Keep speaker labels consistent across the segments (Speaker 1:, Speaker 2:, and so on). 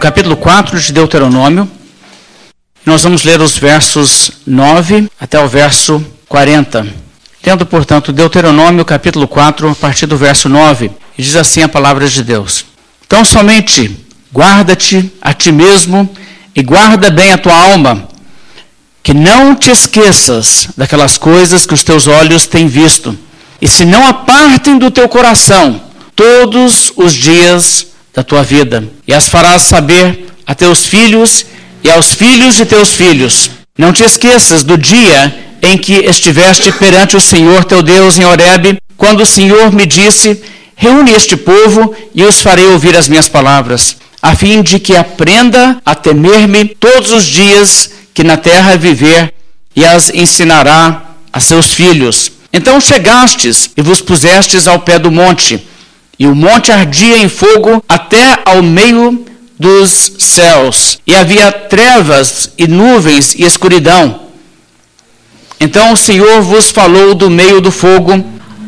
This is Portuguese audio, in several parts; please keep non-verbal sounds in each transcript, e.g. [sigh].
Speaker 1: capítulo 4 de Deuteronômio. Nós vamos ler os versos 9 até o verso 40. Tendo, portanto, Deuteronômio, capítulo 4, a partir do verso 9, e diz assim a palavra de Deus: Então somente guarda-te a ti mesmo e guarda bem a tua alma, que não te esqueças daquelas coisas que os teus olhos têm visto, e se não apartem do teu coração todos os dias da tua vida, e as farás saber a teus filhos e aos filhos de teus filhos. Não te esqueças do dia em que estiveste perante o Senhor teu Deus em Horebe, quando o Senhor me disse: Reúne este povo e os farei ouvir as minhas palavras, a fim de que aprenda a temer-me todos os dias que na terra viver, e as ensinará a seus filhos. Então chegastes e vos pusestes ao pé do monte, e o monte ardia em fogo até ao meio dos céus, e havia trevas e nuvens e escuridão. Então o Senhor vos falou do meio do fogo,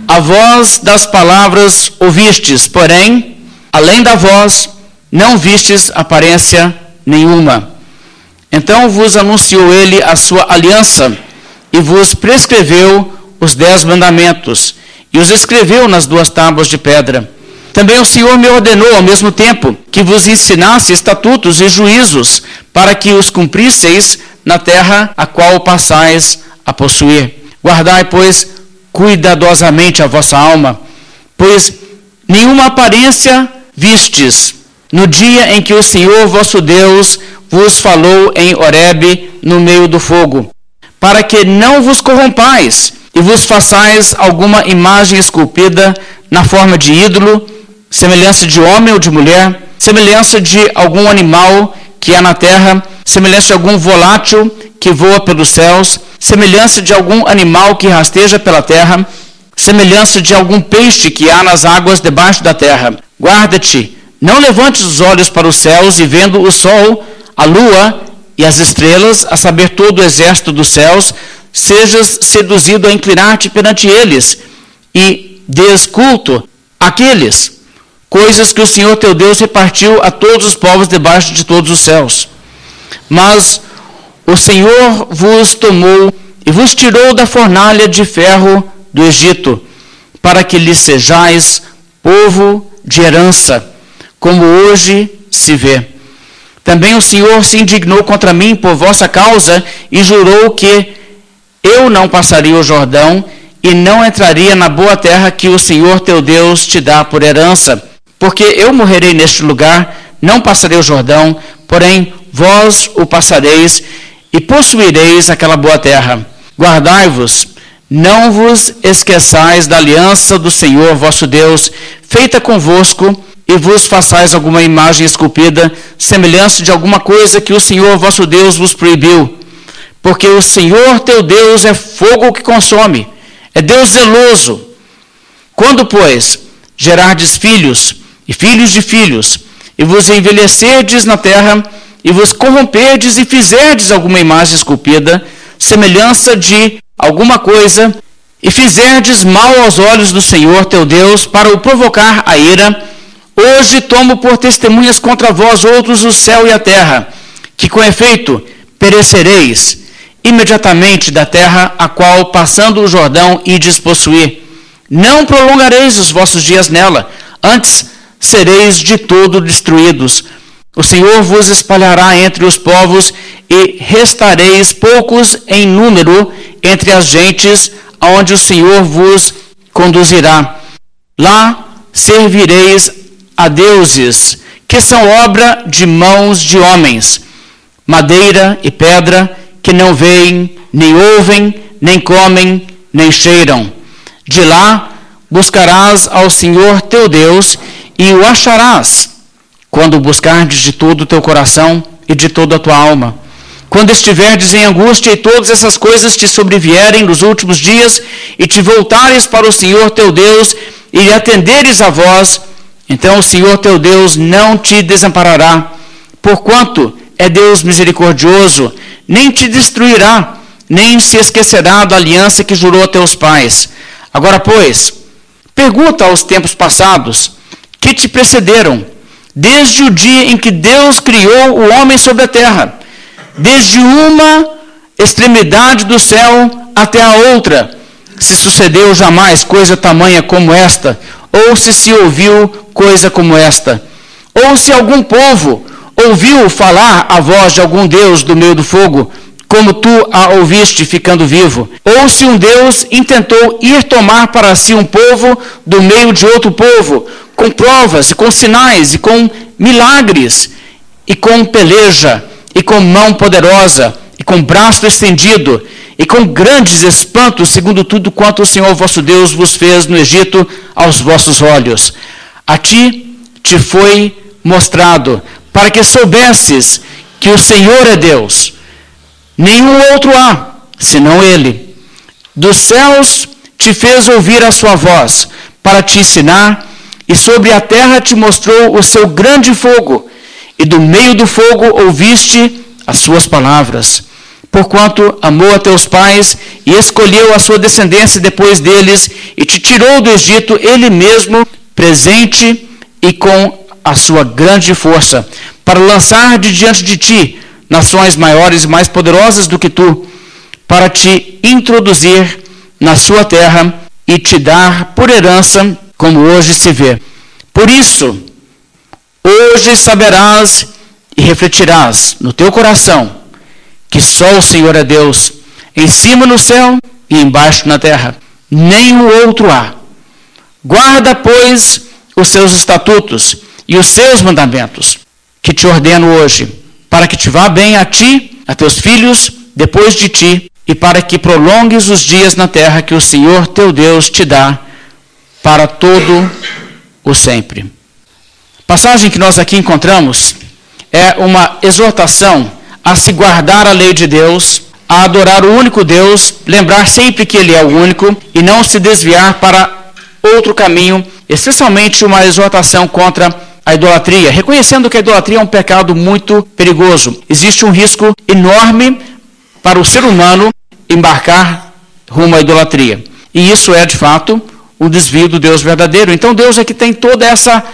Speaker 1: a voz das palavras ouvistes, porém, além da voz, não vistes aparência nenhuma. Então vos anunciou ele a sua aliança e vos prescreveu os dez mandamentos e os escreveu nas duas tábuas de pedra. Também o Senhor me ordenou ao mesmo tempo que vos ensinasse estatutos e juízos para que os cumprisseis na terra a qual passais a possuir. Guardai, pois, cuidadosamente a vossa alma, pois nenhuma aparência vistes no dia em que o Senhor vosso Deus vos falou em Horebe no meio do fogo, para que não vos corrompais e vos façais alguma imagem esculpida na forma de ídolo, semelhança de homem ou de mulher, semelhança de algum animal que há na terra, semelhança de algum volátil que voa pelos céus, semelhança de algum animal que rasteja pela terra, semelhança de algum peixe que há nas águas debaixo da terra. Guarda-te, não levantes os olhos para os céus e vendo o sol a lua e as estrelas, a saber todo o exército dos céus, sejas seduzido a inclinar-te perante eles e desculto aqueles coisas que o Senhor teu Deus repartiu a todos os povos debaixo de todos os céus. Mas o Senhor vos tomou e vos tirou da fornalha de ferro do Egito, para que lhe sejais povo de herança, como hoje se vê. Também o Senhor se indignou contra mim por vossa causa e jurou que eu não passaria o Jordão e não entraria na boa terra que o Senhor teu Deus te dá por herança. Porque eu morrerei neste lugar, não passarei o Jordão, porém vós o passareis e possuireis aquela boa terra. Guardai-vos, não vos esqueçais da aliança do Senhor vosso Deus, feita convosco e vos façais alguma imagem esculpida, semelhança de alguma coisa que o Senhor vosso Deus vos proibiu. Porque o Senhor teu Deus é fogo que consome, é Deus zeloso. Quando, pois, gerardes filhos e filhos de filhos, e vos envelhecerdes na terra, e vos corromperdes e fizerdes alguma imagem esculpida, semelhança de alguma coisa, e fizerdes mal aos olhos do Senhor teu Deus, para o provocar a ira, Hoje tomo por testemunhas contra vós outros o céu e a terra, que com efeito perecereis imediatamente da terra a qual, passando o Jordão, ides possuir. Não prolongareis os vossos dias nela, antes sereis de todo destruídos. O Senhor vos espalhará entre os povos e restareis poucos em número entre as gentes, aonde o Senhor vos conduzirá. Lá servireis a deuses que são obra de mãos de homens, madeira e pedra que não veem, nem ouvem, nem comem, nem cheiram. De lá buscarás ao Senhor teu Deus e o acharás, quando buscardes de todo o teu coração e de toda a tua alma. Quando estiverdes em angústia e todas essas coisas te sobrevierem nos últimos dias e te voltares para o Senhor teu Deus e lhe atenderes a voz, então o Senhor teu Deus não te desamparará, porquanto é Deus misericordioso, nem te destruirá, nem se esquecerá da aliança que jurou a teus pais. Agora, pois, pergunta aos tempos passados, que te precederam, desde o dia em que Deus criou o homem sobre a terra, desde uma extremidade do céu até a outra, se sucedeu jamais coisa tamanha como esta, ou se se ouviu coisa como esta, ou se algum povo ouviu falar a voz de algum Deus do meio do fogo, como tu a ouviste ficando vivo, ou se um Deus intentou ir tomar para si um povo do meio de outro povo, com provas, e com sinais, e com milagres, e com peleja, e com mão poderosa, e com braço estendido, e com grandes espantos, segundo tudo quanto o Senhor vosso Deus vos fez no Egito aos vossos olhos. A ti te foi mostrado, para que soubesses que o Senhor é Deus. Nenhum outro há, senão Ele. Dos céus te fez ouvir a sua voz, para te ensinar, e sobre a terra te mostrou o seu grande fogo, e do meio do fogo ouviste as suas palavras porquanto amou a teus pais e escolheu a sua descendência depois deles e te tirou do Egito ele mesmo, presente e com a sua grande força, para lançar de diante de ti nações maiores e mais poderosas do que tu, para te introduzir na sua terra e te dar por herança, como hoje se vê. Por isso, hoje saberás e refletirás no teu coração que só o Senhor é Deus, em cima no céu e embaixo na terra. Nenhum outro há. Guarda, pois, os seus estatutos e os seus mandamentos, que te ordeno hoje, para que te vá bem a ti, a teus filhos, depois de ti, e para que prolongues os dias na terra que o Senhor teu Deus te dá para todo o sempre. A passagem que nós aqui encontramos é uma exortação a se guardar a lei de Deus, a adorar o único Deus, lembrar sempre que Ele é o único e não se desviar para outro caminho, especialmente uma exortação contra a idolatria, reconhecendo que a idolatria é um pecado muito perigoso. Existe um risco enorme para o ser humano embarcar rumo à idolatria. E isso é, de fato, o desvio do Deus verdadeiro. Então, Deus é que tem toda essa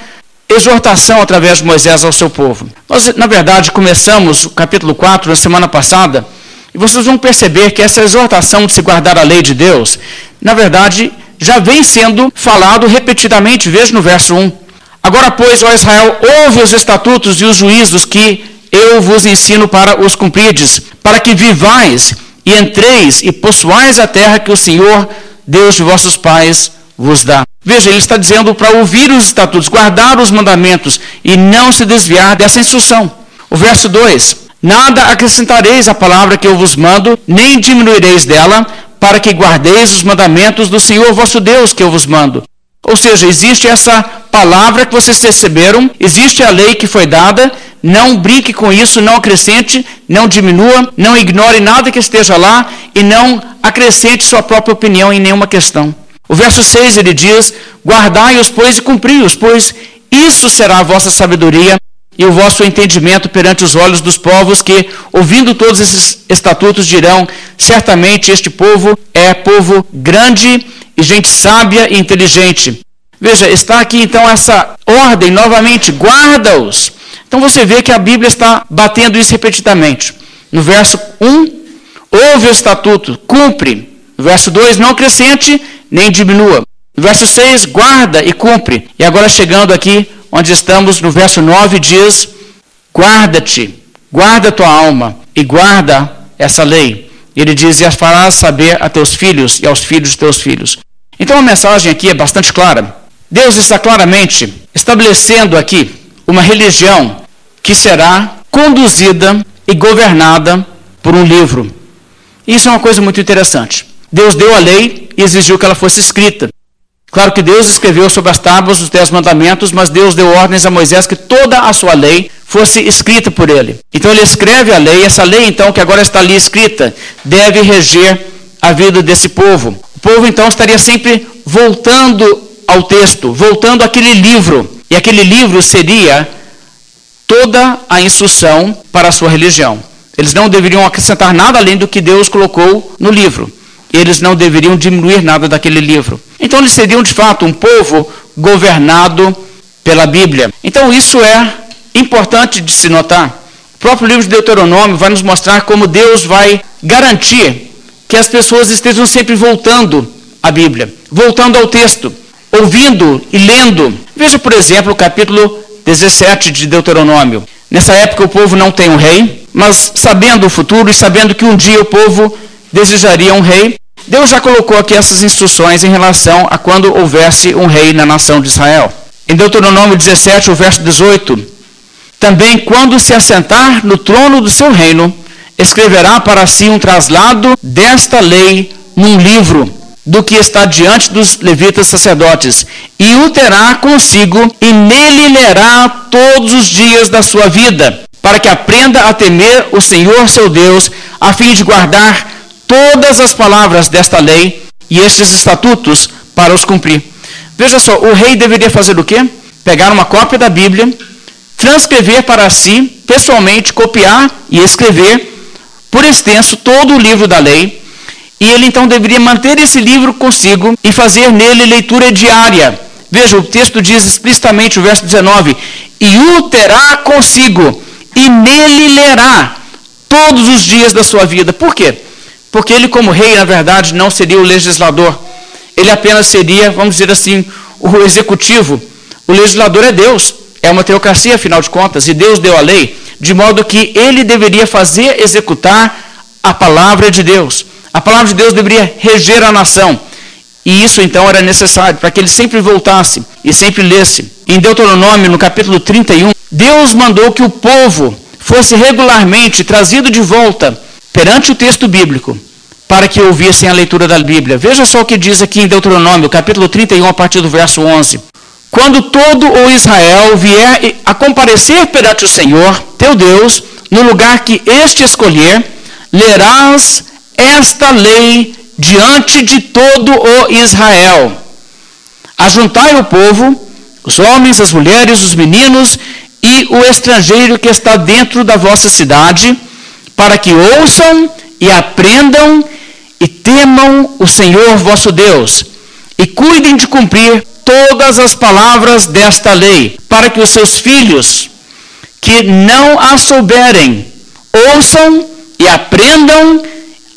Speaker 1: exortação através de Moisés ao seu povo. Nós, na verdade, começamos o capítulo 4 na semana passada, e vocês vão perceber que essa exortação de se guardar a lei de Deus, na verdade, já vem sendo falado repetidamente, veja no verso 1. Agora, pois, ó Israel, ouve os estatutos e os juízos que eu vos ensino para os cumprides, para que vivais e entreis e possuais a terra que o Senhor, Deus de vossos pais, vos dá. Veja, ele está dizendo para ouvir os estatutos, guardar os mandamentos e não se desviar dessa instrução. O verso 2: Nada acrescentareis à palavra que eu vos mando, nem diminuireis dela, para que guardeis os mandamentos do Senhor vosso Deus que eu vos mando. Ou seja, existe essa palavra que vocês receberam, existe a lei que foi dada, não brinque com isso, não acrescente, não diminua, não ignore nada que esteja lá e não acrescente sua própria opinião em nenhuma questão. O verso 6 ele diz: Guardai-os, pois, e cumpri-os, pois isso será a vossa sabedoria e o vosso entendimento perante os olhos dos povos que, ouvindo todos esses estatutos, dirão: certamente este povo é povo grande e gente sábia e inteligente. Veja, está aqui então essa ordem novamente: guarda-os. Então você vê que a Bíblia está batendo isso repetidamente. No verso 1, ouve o estatuto, cumpre. No verso 2, não acrescente nem diminua. No verso 6, guarda e cumpre. E agora chegando aqui, onde estamos, no verso 9, diz: guarda-te, guarda tua alma e guarda essa lei. Ele diz: e as farás saber a teus filhos e aos filhos de teus filhos. Então a mensagem aqui é bastante clara. Deus está claramente estabelecendo aqui uma religião que será conduzida e governada por um livro. Isso é uma coisa muito interessante. Deus deu a lei e exigiu que ela fosse escrita. Claro que Deus escreveu sobre as tábuas os dez mandamentos, mas Deus deu ordens a Moisés que toda a sua lei fosse escrita por ele. Então ele escreve a lei, essa lei então que agora está ali escrita, deve reger a vida desse povo. O povo então estaria sempre voltando ao texto, voltando àquele livro. E aquele livro seria toda a instrução para a sua religião. Eles não deveriam acrescentar nada além do que Deus colocou no livro eles não deveriam diminuir nada daquele livro. Então eles seriam de fato um povo governado pela Bíblia. Então isso é importante de se notar. O próprio livro de Deuteronômio vai nos mostrar como Deus vai garantir que as pessoas estejam sempre voltando à Bíblia, voltando ao texto, ouvindo e lendo. Veja, por exemplo, o capítulo 17 de Deuteronômio. Nessa época o povo não tem um rei, mas sabendo o futuro e sabendo que um dia o povo desejaria um rei, Deus já colocou aqui essas instruções em relação a quando houvesse um rei na nação de Israel. Em Deuteronômio 17, o verso 18, também quando se assentar no trono do seu reino, escreverá para si um traslado desta lei num livro do que está diante dos levitas sacerdotes, e o terá consigo, e nele lerá todos os dias da sua vida, para que aprenda a temer o Senhor seu Deus, a fim de guardar todas as palavras desta lei e estes estatutos para os cumprir. Veja só, o rei deveria fazer o quê? Pegar uma cópia da Bíblia, transcrever para si, pessoalmente, copiar e escrever por extenso todo o livro da lei, e ele então deveria manter esse livro consigo e fazer nele leitura diária. Veja, o texto diz explicitamente, o verso 19: E o terá consigo, e nele lerá todos os dias da sua vida. Por quê? Porque ele, como rei, na verdade, não seria o legislador. Ele apenas seria, vamos dizer assim, o executivo. O legislador é Deus. É uma teocracia, afinal de contas, e Deus deu a lei, de modo que ele deveria fazer executar a palavra de Deus. A palavra de Deus deveria reger a nação. E isso então era necessário para que ele sempre voltasse e sempre lesse. Em Deuteronômio, no capítulo 31, Deus mandou que o povo fosse regularmente trazido de volta perante o texto bíblico para que ouvissem a leitura da Bíblia. Veja só o que diz aqui em Deuteronômio, capítulo 31, a partir do verso 11. Quando todo o Israel vier a comparecer perante o Senhor, teu Deus, no lugar que este escolher, lerás esta lei diante de todo o Israel. Ajuntai o povo, os homens, as mulheres, os meninos e o estrangeiro que está dentro da vossa cidade, para que ouçam e aprendam e temam o Senhor vosso Deus, e cuidem de cumprir todas as palavras desta lei, para que os seus filhos, que não a souberem, ouçam e aprendam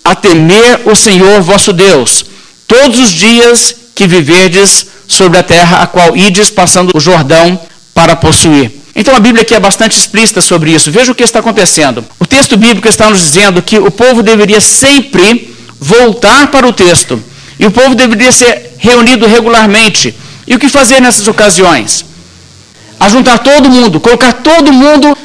Speaker 1: a temer o Senhor vosso Deus, todos os dias que viverdes sobre a terra a qual ides passando o Jordão para possuir. Então a Bíblia aqui é bastante explícita sobre isso. Veja o que está acontecendo. O texto bíblico está nos dizendo que o povo deveria sempre voltar para o texto. E o povo deveria ser reunido regularmente. E o que fazer nessas ocasiões? Ajuntar todo mundo, colocar todo mundo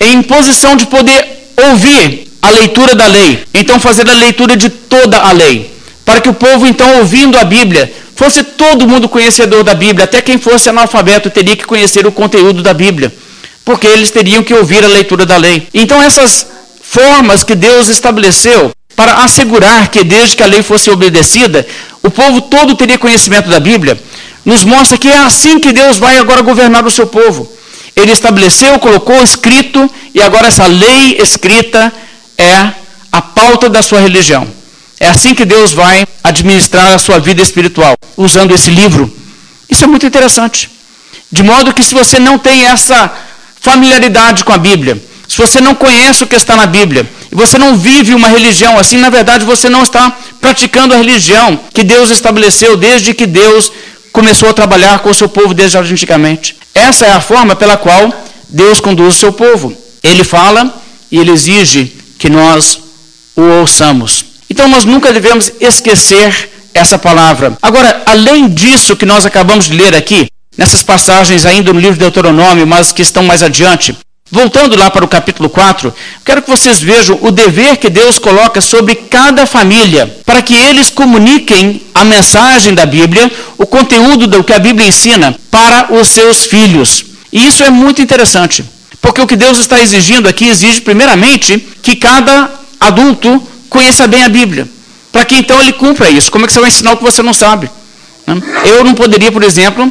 Speaker 1: em posição de poder ouvir a leitura da lei. Então fazer a leitura de toda a lei. Para que o povo, então, ouvindo a Bíblia, fosse todo mundo conhecedor da Bíblia. Até quem fosse analfabeto teria que conhecer o conteúdo da Bíblia. Porque eles teriam que ouvir a leitura da lei. Então essas formas que Deus estabeleceu para assegurar que desde que a lei fosse obedecida, o povo todo teria conhecimento da Bíblia, nos mostra que é assim que Deus vai agora governar o seu povo. Ele estabeleceu, colocou escrito, e agora essa lei escrita é a pauta da sua religião. É assim que Deus vai administrar a sua vida espiritual, usando esse livro. Isso é muito interessante. De modo que se você não tem essa familiaridade com a Bíblia, se você não conhece o que está na Bíblia, e você não vive uma religião assim, na verdade você não está praticando a religião que Deus estabeleceu desde que Deus começou a trabalhar com o seu povo desde antigamente. Essa é a forma pela qual Deus conduz o seu povo. Ele fala e ele exige que nós o ouçamos. Então nós nunca devemos esquecer essa palavra. Agora, além disso que nós acabamos de ler aqui, nessas passagens ainda no livro de Deuteronômio, mas que estão mais adiante, voltando lá para o capítulo 4, quero que vocês vejam o dever que Deus coloca sobre cada família, para que eles comuniquem a mensagem da Bíblia, o conteúdo do que a Bíblia ensina para os seus filhos. E isso é muito interessante. Porque o que Deus está exigindo aqui exige, primeiramente, que cada adulto conheça bem a Bíblia. Para que então ele cumpra isso. Como é que você vai ensinar o que você não sabe? Eu não poderia, por exemplo,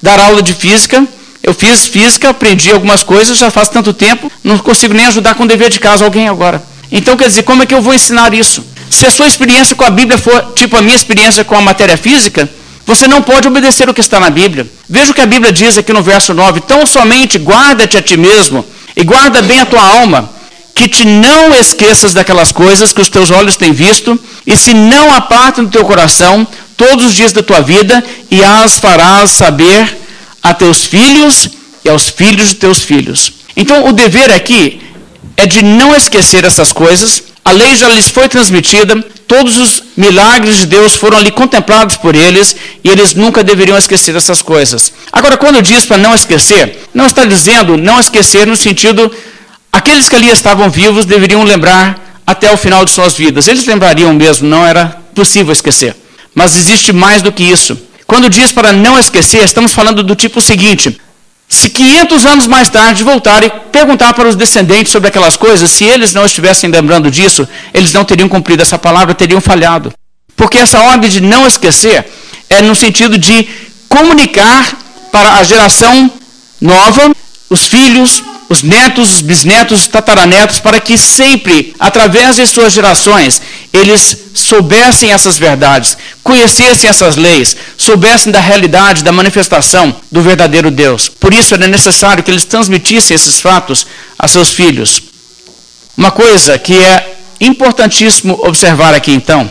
Speaker 1: dar aula de física. Eu fiz física, aprendi algumas coisas, já faz tanto tempo, não consigo nem ajudar com o dever de casa alguém agora. Então, quer dizer, como é que eu vou ensinar isso? Se a sua experiência com a Bíblia for tipo a minha experiência com a matéria física, Você não pode obedecer o que está na Bíblia. Veja o que a Bíblia diz aqui no verso 9: Tão somente guarda-te a ti mesmo e guarda bem a tua alma, que te não esqueças daquelas coisas que os teus olhos têm visto, e se não apartem do teu coração todos os dias da tua vida, e as farás saber a teus filhos e aos filhos de teus filhos. Então, o dever aqui é de não esquecer essas coisas. A lei já lhes foi transmitida, todos os milagres de Deus foram ali contemplados por eles e eles nunca deveriam esquecer essas coisas. Agora, quando diz para não esquecer, não está dizendo não esquecer no sentido aqueles que ali estavam vivos deveriam lembrar até o final de suas vidas. Eles lembrariam mesmo, não era possível esquecer. Mas existe mais do que isso. Quando diz para não esquecer, estamos falando do tipo seguinte: se 500 anos mais tarde voltarem perguntar para os descendentes sobre aquelas coisas, se eles não estivessem lembrando disso, eles não teriam cumprido essa palavra, teriam falhado. Porque essa ordem de não esquecer é no sentido de comunicar para a geração nova, os filhos, os netos, os bisnetos, os tataranetos, para que sempre, através de suas gerações, eles soubessem essas verdades, conhecessem essas leis, soubessem da realidade, da manifestação do verdadeiro Deus. Por isso era necessário que eles transmitissem esses fatos a seus filhos. Uma coisa que é importantíssimo observar aqui então,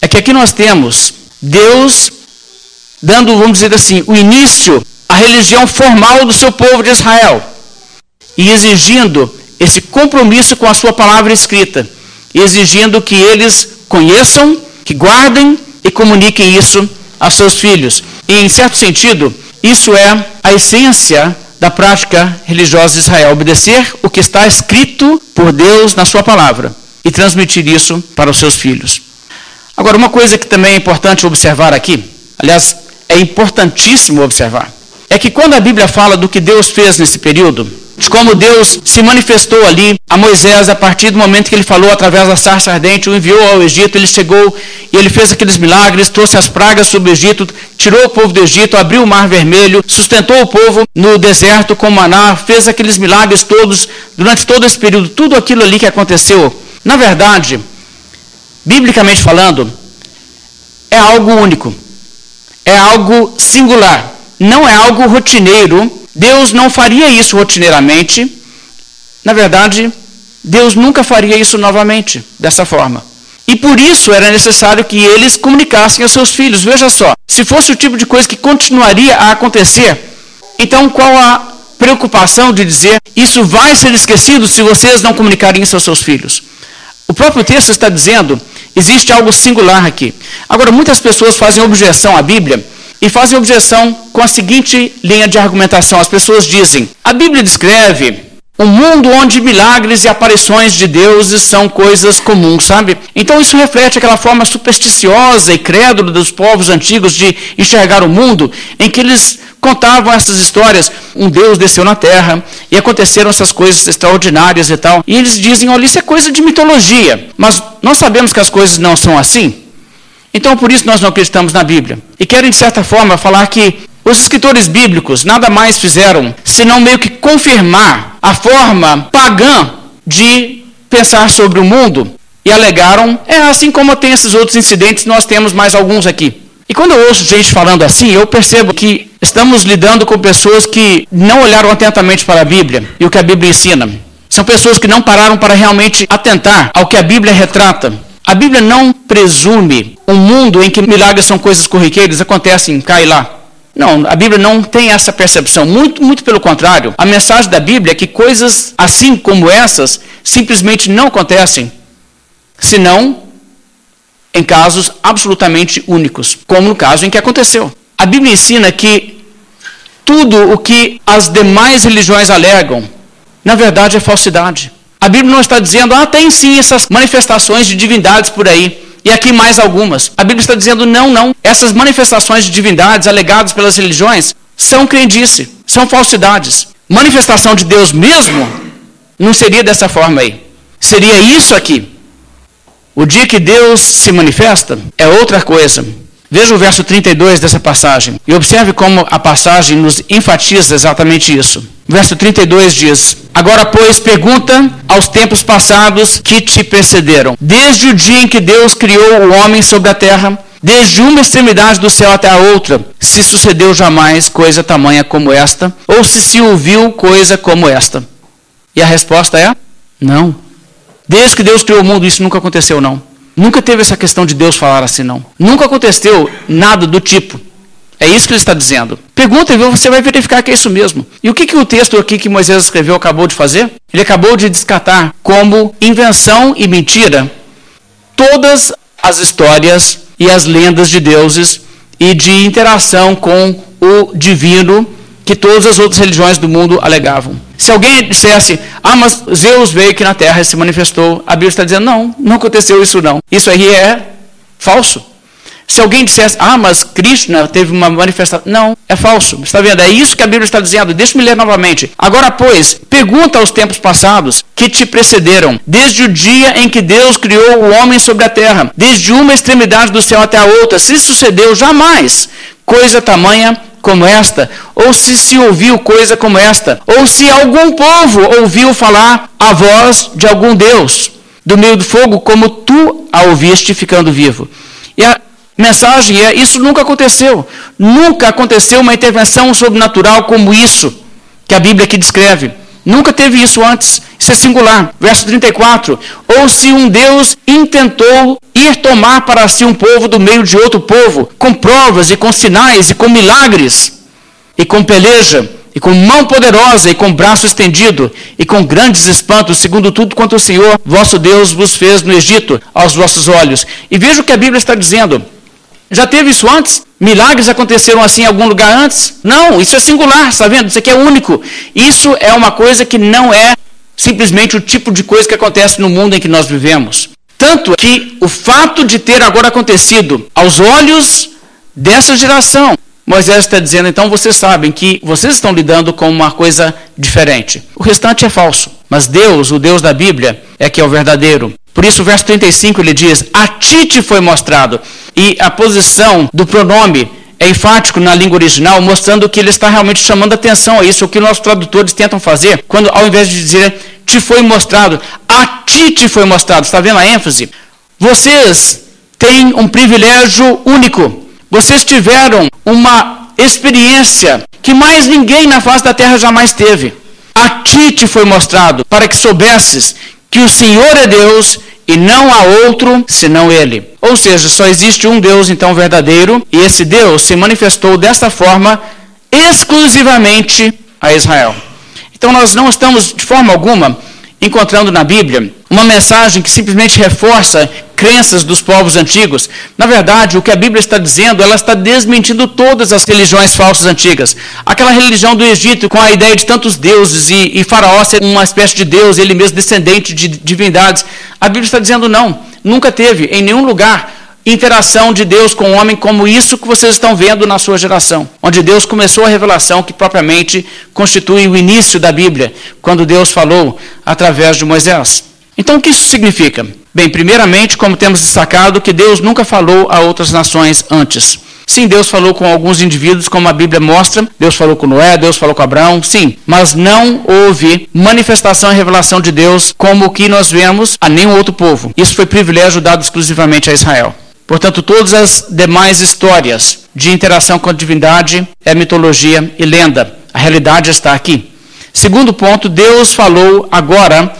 Speaker 1: é que aqui nós temos Deus dando, vamos dizer assim, o início à religião formal do seu povo de Israel e exigindo esse compromisso com a sua palavra escrita, exigindo que eles conheçam, que guardem e comuniquem isso a seus filhos. E, em certo sentido, isso é a essência da prática religiosa de Israel: obedecer o que está escrito por Deus na sua palavra e transmitir isso para os seus filhos. Agora, uma coisa que também é importante observar aqui, aliás, é importantíssimo observar, é que quando a Bíblia fala do que Deus fez nesse período, de como Deus se manifestou ali a Moisés a partir do momento que ele falou através da sarça ardente, o enviou ao Egito, ele chegou e ele fez aqueles milagres, trouxe as pragas sobre o Egito, tirou o povo do Egito, abriu o mar vermelho, sustentou o povo no deserto com maná, fez aqueles milagres todos durante todo esse período, tudo aquilo ali que aconteceu. Na verdade, biblicamente falando, é algo único, é algo singular, não é algo rotineiro Deus não faria isso rotineiramente. Na verdade, Deus nunca faria isso novamente, dessa forma. E por isso era necessário que eles comunicassem aos seus filhos. Veja só, se fosse o tipo de coisa que continuaria a acontecer, então qual a preocupação de dizer isso vai ser esquecido se vocês não comunicarem isso aos seus filhos? O próprio texto está dizendo, existe algo singular aqui. Agora, muitas pessoas fazem objeção à Bíblia e fazem objeção com a seguinte linha de argumentação. As pessoas dizem: a Bíblia descreve um mundo onde milagres e aparições de deuses são coisas comuns, sabe? Então isso reflete aquela forma supersticiosa e crédula dos povos antigos de enxergar o mundo, em que eles contavam essas histórias. Um Deus desceu na terra e aconteceram essas coisas extraordinárias e tal. E eles dizem: olha, isso é coisa de mitologia. Mas nós sabemos que as coisas não são assim. Então, por isso nós não acreditamos na Bíblia. E querem, de certa forma, falar que os escritores bíblicos nada mais fizeram senão meio que confirmar a forma pagã de pensar sobre o mundo e alegaram, é assim como tem esses outros incidentes, nós temos mais alguns aqui. E quando eu ouço gente falando assim, eu percebo que estamos lidando com pessoas que não olharam atentamente para a Bíblia e o que a Bíblia ensina. São pessoas que não pararam para realmente atentar ao que a Bíblia retrata a Bíblia não presume um mundo em que milagres são coisas corriqueiras, acontecem, cai lá. Não, a Bíblia não tem essa percepção. Muito, muito pelo contrário. A mensagem da Bíblia é que coisas assim como essas simplesmente não acontecem, senão em casos absolutamente únicos, como no caso em que aconteceu. A Bíblia ensina que tudo o que as demais religiões alegam, na verdade é falsidade. A Bíblia não está dizendo, ah, tem sim essas manifestações de divindades por aí. E aqui mais algumas. A Bíblia está dizendo, não, não. Essas manifestações de divindades alegadas pelas religiões são crendice, são falsidades. Manifestação de Deus mesmo não seria dessa forma aí. Seria isso aqui. O dia que Deus se manifesta é outra coisa. Veja o verso 32 dessa passagem e observe como a passagem nos enfatiza exatamente isso. Verso 32 diz: Agora, pois, pergunta aos tempos passados que te precederam. Desde o dia em que Deus criou o homem sobre a terra, desde uma extremidade do céu até a outra, se sucedeu jamais coisa tamanha como esta, ou se se ouviu coisa como esta. E a resposta é: não. Desde que Deus criou o mundo, isso nunca aconteceu, não. Nunca teve essa questão de Deus falar assim, não. Nunca aconteceu nada do tipo. É isso que ele está dizendo. Pergunta e você vai verificar que é isso mesmo. E o que, que o texto aqui que Moisés escreveu acabou de fazer? Ele acabou de descartar como invenção e mentira todas as histórias e as lendas de deuses e de interação com o divino que todas as outras religiões do mundo alegavam. Se alguém dissesse, ah, mas Zeus veio aqui na Terra e se manifestou, a Bíblia está dizendo, não, não aconteceu isso não. Isso aí é falso. Se alguém dissesse, ah, mas Krishna teve uma manifestação. Não, é falso. Está vendo? É isso que a Bíblia está dizendo. Deixa-me ler novamente. Agora, pois, pergunta aos tempos passados que te precederam, desde o dia em que Deus criou o homem sobre a terra, desde uma extremidade do céu até a outra, se sucedeu jamais coisa tamanha como esta, ou se se ouviu coisa como esta, ou se algum povo ouviu falar a voz de algum Deus do meio do fogo, como tu a ouviste ficando vivo. E a mensagem é: isso nunca aconteceu. Nunca aconteceu uma intervenção sobrenatural como isso que a Bíblia aqui descreve. Nunca teve isso antes. Isso é singular. Verso 34. Ou se um Deus intentou ir tomar para si um povo do meio de outro povo, com provas e com sinais e com milagres, e com peleja, e com mão poderosa, e com braço estendido, e com grandes espantos, segundo tudo quanto o Senhor, vosso Deus, vos fez no Egito, aos vossos olhos. E veja o que a Bíblia está dizendo. Já teve isso antes? Milagres aconteceram assim em algum lugar antes? Não, isso é singular, está vendo? Isso aqui é único. Isso é uma coisa que não é simplesmente o tipo de coisa que acontece no mundo em que nós vivemos. Tanto que o fato de ter agora acontecido aos olhos dessa geração, Moisés está dizendo, então vocês sabem que vocês estão lidando com uma coisa diferente. O restante é falso. Mas Deus, o Deus da Bíblia, é que é o verdadeiro. Por isso, o verso 35 ele diz: A ti te foi mostrado. E a posição do pronome é enfático na língua original, mostrando que ele está realmente chamando atenção a isso, o que nossos tradutores tentam fazer, quando ao invés de dizer te foi mostrado, a ti te foi mostrado. Está vendo a ênfase? Vocês têm um privilégio único. Vocês tiveram uma experiência que mais ninguém na face da terra jamais teve. A ti te foi mostrado, para que soubesses que o Senhor é Deus e não há outro senão Ele. Ou seja, só existe um Deus então verdadeiro, e esse Deus se manifestou desta forma exclusivamente a Israel. Então nós não estamos de forma alguma encontrando na Bíblia uma mensagem que simplesmente reforça crenças dos povos antigos. Na verdade, o que a Bíblia está dizendo, ela está desmentindo todas as religiões falsas antigas. Aquela religião do Egito, com a ideia de tantos deuses e, e Faraó ser uma espécie de deus, ele mesmo descendente de divindades. A Bíblia está dizendo não, nunca teve em nenhum lugar interação de Deus com o homem como isso que vocês estão vendo na sua geração, onde Deus começou a revelação que propriamente constitui o início da Bíblia, quando Deus falou através de Moisés. Então, o que isso significa? Bem, primeiramente, como temos destacado, que Deus nunca falou a outras nações antes. Sim, Deus falou com alguns indivíduos, como a Bíblia mostra. Deus falou com Noé, Deus falou com Abraão, sim. Mas não houve manifestação e revelação de Deus como o que nós vemos a nenhum outro povo. Isso foi privilégio dado exclusivamente a Israel. Portanto, todas as demais histórias de interação com a divindade é mitologia e lenda. A realidade está aqui. Segundo ponto, Deus falou agora,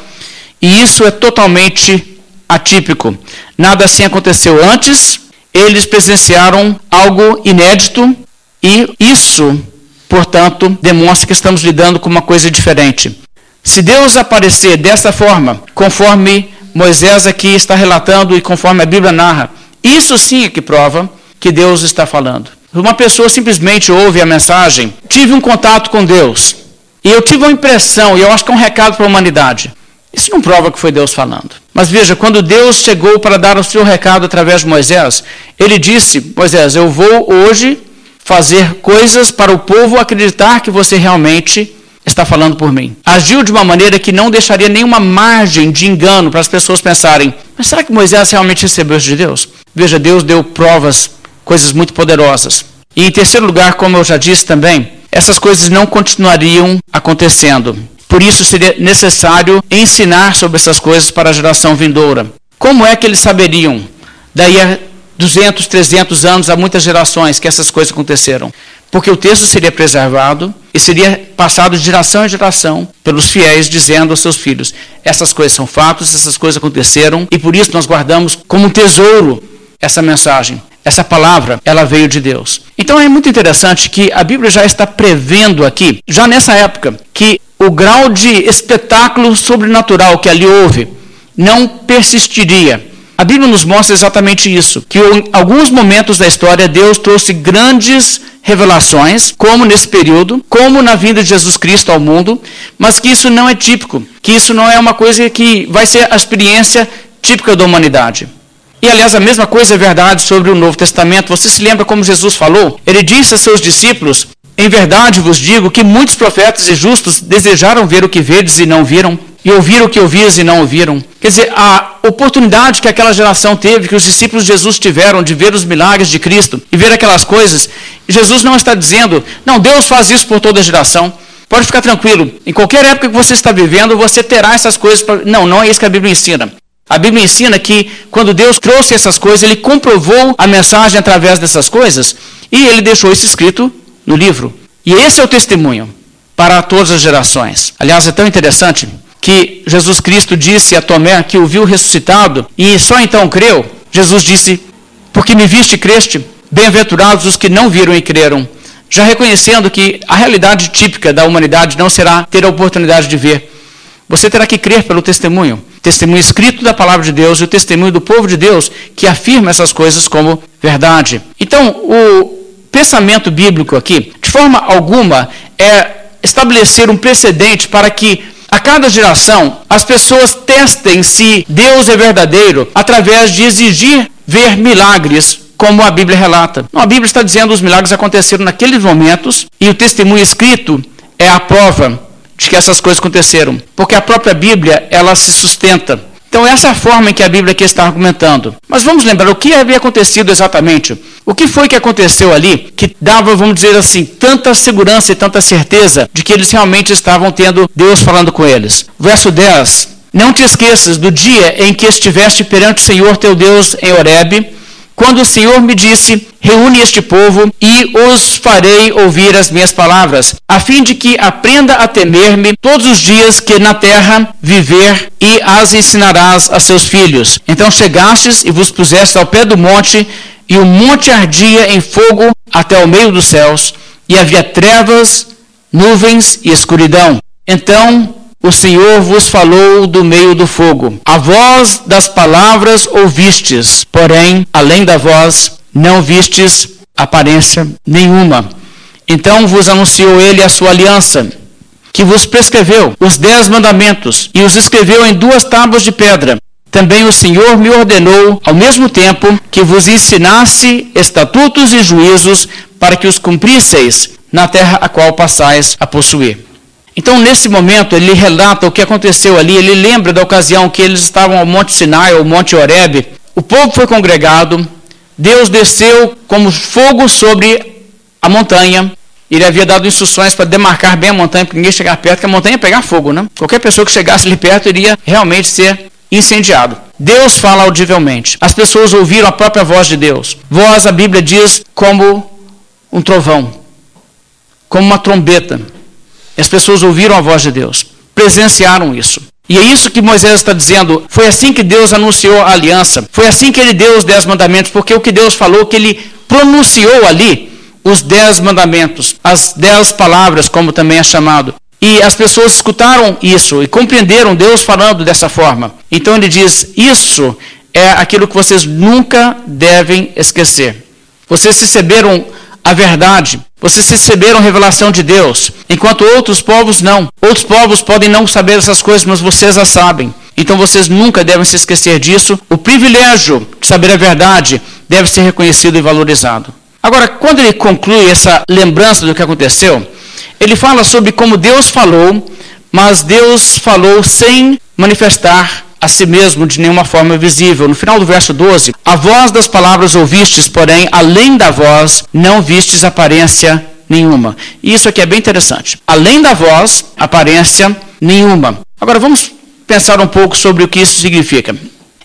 Speaker 1: e isso é totalmente atípico. Nada assim aconteceu antes, eles presenciaram algo inédito, e isso, portanto, demonstra que estamos lidando com uma coisa diferente. Se Deus aparecer dessa forma, conforme Moisés aqui está relatando e conforme a Bíblia narra, isso sim é que prova que Deus está falando. Uma pessoa simplesmente ouve a mensagem, tive um contato com Deus, e eu tive uma impressão, e eu acho que é um recado para a humanidade. Isso não prova que foi Deus falando. Mas veja, quando Deus chegou para dar o seu recado através de Moisés, ele disse: Moisés, eu vou hoje fazer coisas para o povo acreditar que você realmente está falando por mim. Agiu de uma maneira que não deixaria nenhuma margem de engano para as pessoas pensarem: mas será que Moisés realmente recebeu isso de Deus? Veja, Deus deu provas, coisas muito poderosas. E em terceiro lugar, como eu já disse também, essas coisas não continuariam acontecendo. Por isso seria necessário ensinar sobre essas coisas para a geração vindoura. Como é que eles saberiam? Daí a 200, 300 anos, há muitas gerações que essas coisas aconteceram. Porque o texto seria preservado e seria passado de geração em geração pelos fiéis, dizendo aos seus filhos: essas coisas são fatos, essas coisas aconteceram, e por isso nós guardamos como um tesouro essa mensagem. Essa palavra, ela veio de Deus. Então é muito interessante que a Bíblia já está prevendo aqui, já nessa época, que o grau de espetáculo sobrenatural que ali houve não persistiria. A Bíblia nos mostra exatamente isso, que em alguns momentos da história Deus trouxe grandes revelações, como nesse período, como na vinda de Jesus Cristo ao mundo, mas que isso não é típico, que isso não é uma coisa que vai ser a experiência típica da humanidade. E aliás, a mesma coisa é verdade sobre o Novo Testamento. Você se lembra como Jesus falou? Ele disse a seus discípulos: Em verdade vos digo que muitos profetas e justos desejaram ver o que vedes e não viram, e ouvir o que ouvis e não ouviram. Quer dizer, a oportunidade que aquela geração teve, que os discípulos de Jesus tiveram de ver os milagres de Cristo e ver aquelas coisas, Jesus não está dizendo, não, Deus faz isso por toda a geração. Pode ficar tranquilo, em qualquer época que você está vivendo, você terá essas coisas. Pra... Não, não é isso que a Bíblia ensina. A Bíblia ensina que quando Deus trouxe essas coisas, ele comprovou a mensagem através dessas coisas e ele deixou isso escrito no livro. E esse é o testemunho para todas as gerações. Aliás, é tão interessante que Jesus Cristo disse a Tomé que o viu ressuscitado e só então creu. Jesus disse: Porque me viste e creste, bem-aventurados os que não viram e creram. Já reconhecendo que a realidade típica da humanidade não será ter a oportunidade de ver. Você terá que crer pelo testemunho testemunho escrito da palavra de Deus e o testemunho do povo de Deus que afirma essas coisas como verdade. Então, o pensamento bíblico aqui, de forma alguma, é estabelecer um precedente para que a cada geração as pessoas testem se Deus é verdadeiro através de exigir ver milagres como a Bíblia relata. Não, a Bíblia está dizendo que os milagres aconteceram naqueles momentos e o testemunho escrito é a prova de que essas coisas aconteceram, porque a própria Bíblia ela se sustenta. Então essa é a forma em que a Bíblia aqui está argumentando. Mas vamos lembrar o que havia acontecido exatamente. O que foi que aconteceu ali que dava, vamos dizer assim, tanta segurança e tanta certeza de que eles realmente estavam tendo Deus falando com eles. Verso 10. Não te esqueças do dia em que estiveste perante o Senhor teu Deus em Horebe, quando o Senhor me disse: Reúne este povo e os farei ouvir as minhas palavras, a fim de que aprenda a temer-me todos os dias que na terra viver, e as ensinarás a seus filhos. Então chegastes e vos pusestes ao pé do monte, e o monte ardia em fogo até o meio dos céus, e havia trevas, nuvens e escuridão. Então o Senhor vos falou do meio do fogo. A voz das palavras ouvistes, porém, além da voz, não vistes aparência nenhuma. Então vos anunciou ele a sua aliança, que vos prescreveu os dez mandamentos e os escreveu em duas tábuas de pedra. Também o Senhor me ordenou, ao mesmo tempo, que vos ensinasse estatutos e juízos para que os cumprisseis na terra a qual passais a possuir. Então, nesse momento, ele relata o que aconteceu ali, ele lembra da ocasião que eles estavam ao Monte Sinai, ou Monte Horebe. O povo foi congregado, Deus desceu como fogo sobre a montanha. Ele havia dado instruções para demarcar bem a montanha, para ninguém chegar perto, porque a montanha ia pegar fogo, né? Qualquer pessoa que chegasse ali perto iria realmente ser incendiado. Deus fala audivelmente. As pessoas ouviram a própria voz de Deus. Voz, a Bíblia diz, como um trovão, como uma trombeta. As pessoas ouviram a voz de Deus, presenciaram isso. E é isso que Moisés está dizendo. Foi assim que Deus anunciou a aliança. Foi assim que ele deu os dez mandamentos, porque o que Deus falou, que ele pronunciou ali os dez mandamentos, as dez palavras, como também é chamado. E as pessoas escutaram isso e compreenderam Deus falando dessa forma. Então ele diz: Isso é aquilo que vocês nunca devem esquecer. Vocês receberam a verdade. Vocês receberam revelação de Deus, enquanto outros povos não. Outros povos podem não saber essas coisas, mas vocês as sabem. Então vocês nunca devem se esquecer disso. O privilégio de saber a verdade deve ser reconhecido e valorizado. Agora, quando ele conclui essa lembrança do que aconteceu, ele fala sobre como Deus falou, mas Deus falou sem manifestar a si mesmo de nenhuma forma visível. No final do verso 12, a voz das palavras ouvistes, porém, além da voz, não vistes aparência nenhuma. E isso aqui é bem interessante. Além da voz, aparência nenhuma. Agora vamos pensar um pouco sobre o que isso significa.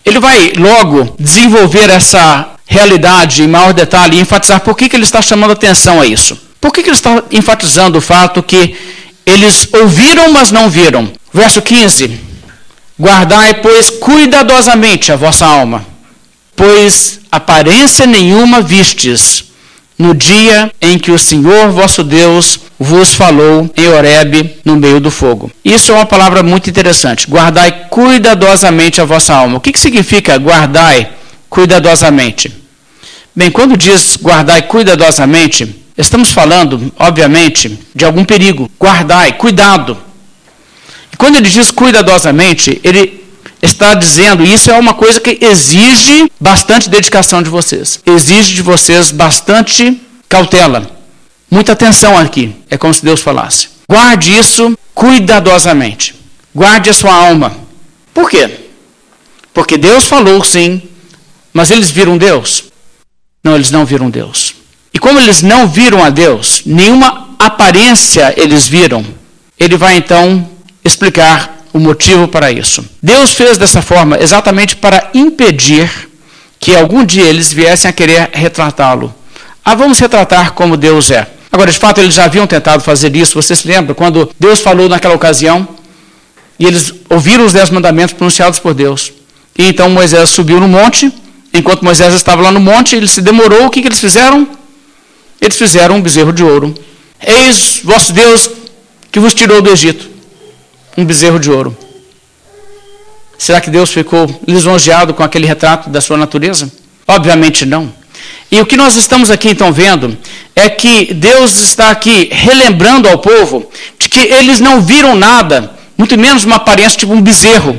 Speaker 1: Ele vai logo desenvolver essa realidade em maior detalhe e enfatizar por que, que ele está chamando atenção a isso. Por que, que ele está enfatizando o fato que eles ouviram, mas não viram? Verso 15: Guardai, pois, cuidadosamente a vossa alma, pois aparência nenhuma vistes no dia em que o Senhor vosso Deus vos falou em Horebe no meio do fogo. Isso é uma palavra muito interessante. Guardai cuidadosamente a vossa alma. O que, que significa guardai cuidadosamente? Bem, quando diz guardai cuidadosamente, estamos falando, obviamente, de algum perigo. Guardai, cuidado. E quando ele diz cuidadosamente, ele está dizendo isso é uma coisa que exige bastante dedicação de vocês. Exige de vocês bastante cautela. Muita atenção aqui. É como se Deus falasse. Guarde isso cuidadosamente. Guarde a sua alma. Por quê? Porque Deus falou sim, mas eles viram Deus? Não, eles não viram Deus. E como eles não viram a Deus, nenhuma aparência eles viram, ele vai então explicar o motivo para isso. Deus fez dessa forma exatamente para impedir que algum dia eles viessem a querer retratá-lo. Ah, vamos retratar como Deus é. Agora, de fato, eles já haviam tentado fazer isso. Você se lembra quando Deus falou naquela ocasião e eles ouviram os dez mandamentos pronunciados por Deus. E então Moisés subiu no monte. Enquanto Moisés estava lá no monte, ele se demorou. O que, que eles fizeram? Eles fizeram um bezerro de ouro. Eis vosso Deus que vos tirou do Egito um bezerro de ouro. Será que Deus ficou lisonjeado com aquele retrato da sua natureza? Obviamente não. E o que nós estamos aqui então vendo é que Deus está aqui relembrando ao povo de que eles não viram nada, muito menos uma aparência tipo um bezerro,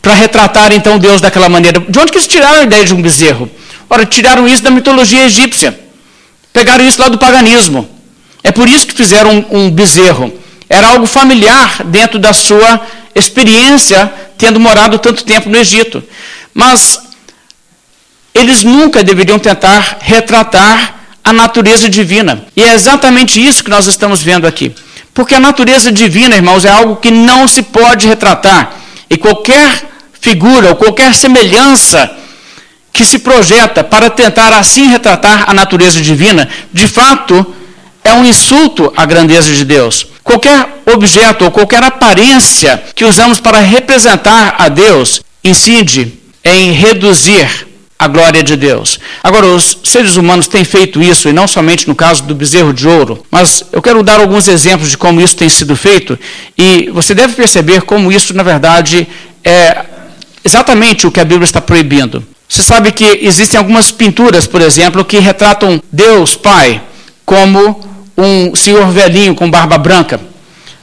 Speaker 1: para retratar então Deus daquela maneira. De onde que eles tiraram a ideia de um bezerro? Ora, tiraram isso da mitologia egípcia. Pegaram isso lá do paganismo. É por isso que fizeram um, um bezerro era algo familiar dentro da sua experiência, tendo morado tanto tempo no Egito. Mas eles nunca deveriam tentar retratar a natureza divina. E é exatamente isso que nós estamos vendo aqui. Porque a natureza divina, irmãos, é algo que não se pode retratar. E qualquer figura ou qualquer semelhança que se projeta para tentar assim retratar a natureza divina, de fato, é um insulto à grandeza de Deus. Qualquer objeto ou qualquer aparência que usamos para representar a Deus incide em reduzir a glória de Deus. Agora, os seres humanos têm feito isso, e não somente no caso do bezerro de ouro, mas eu quero dar alguns exemplos de como isso tem sido feito, e você deve perceber como isso, na verdade, é exatamente o que a Bíblia está proibindo. Você sabe que existem algumas pinturas, por exemplo, que retratam Deus Pai como um senhor velhinho com barba branca.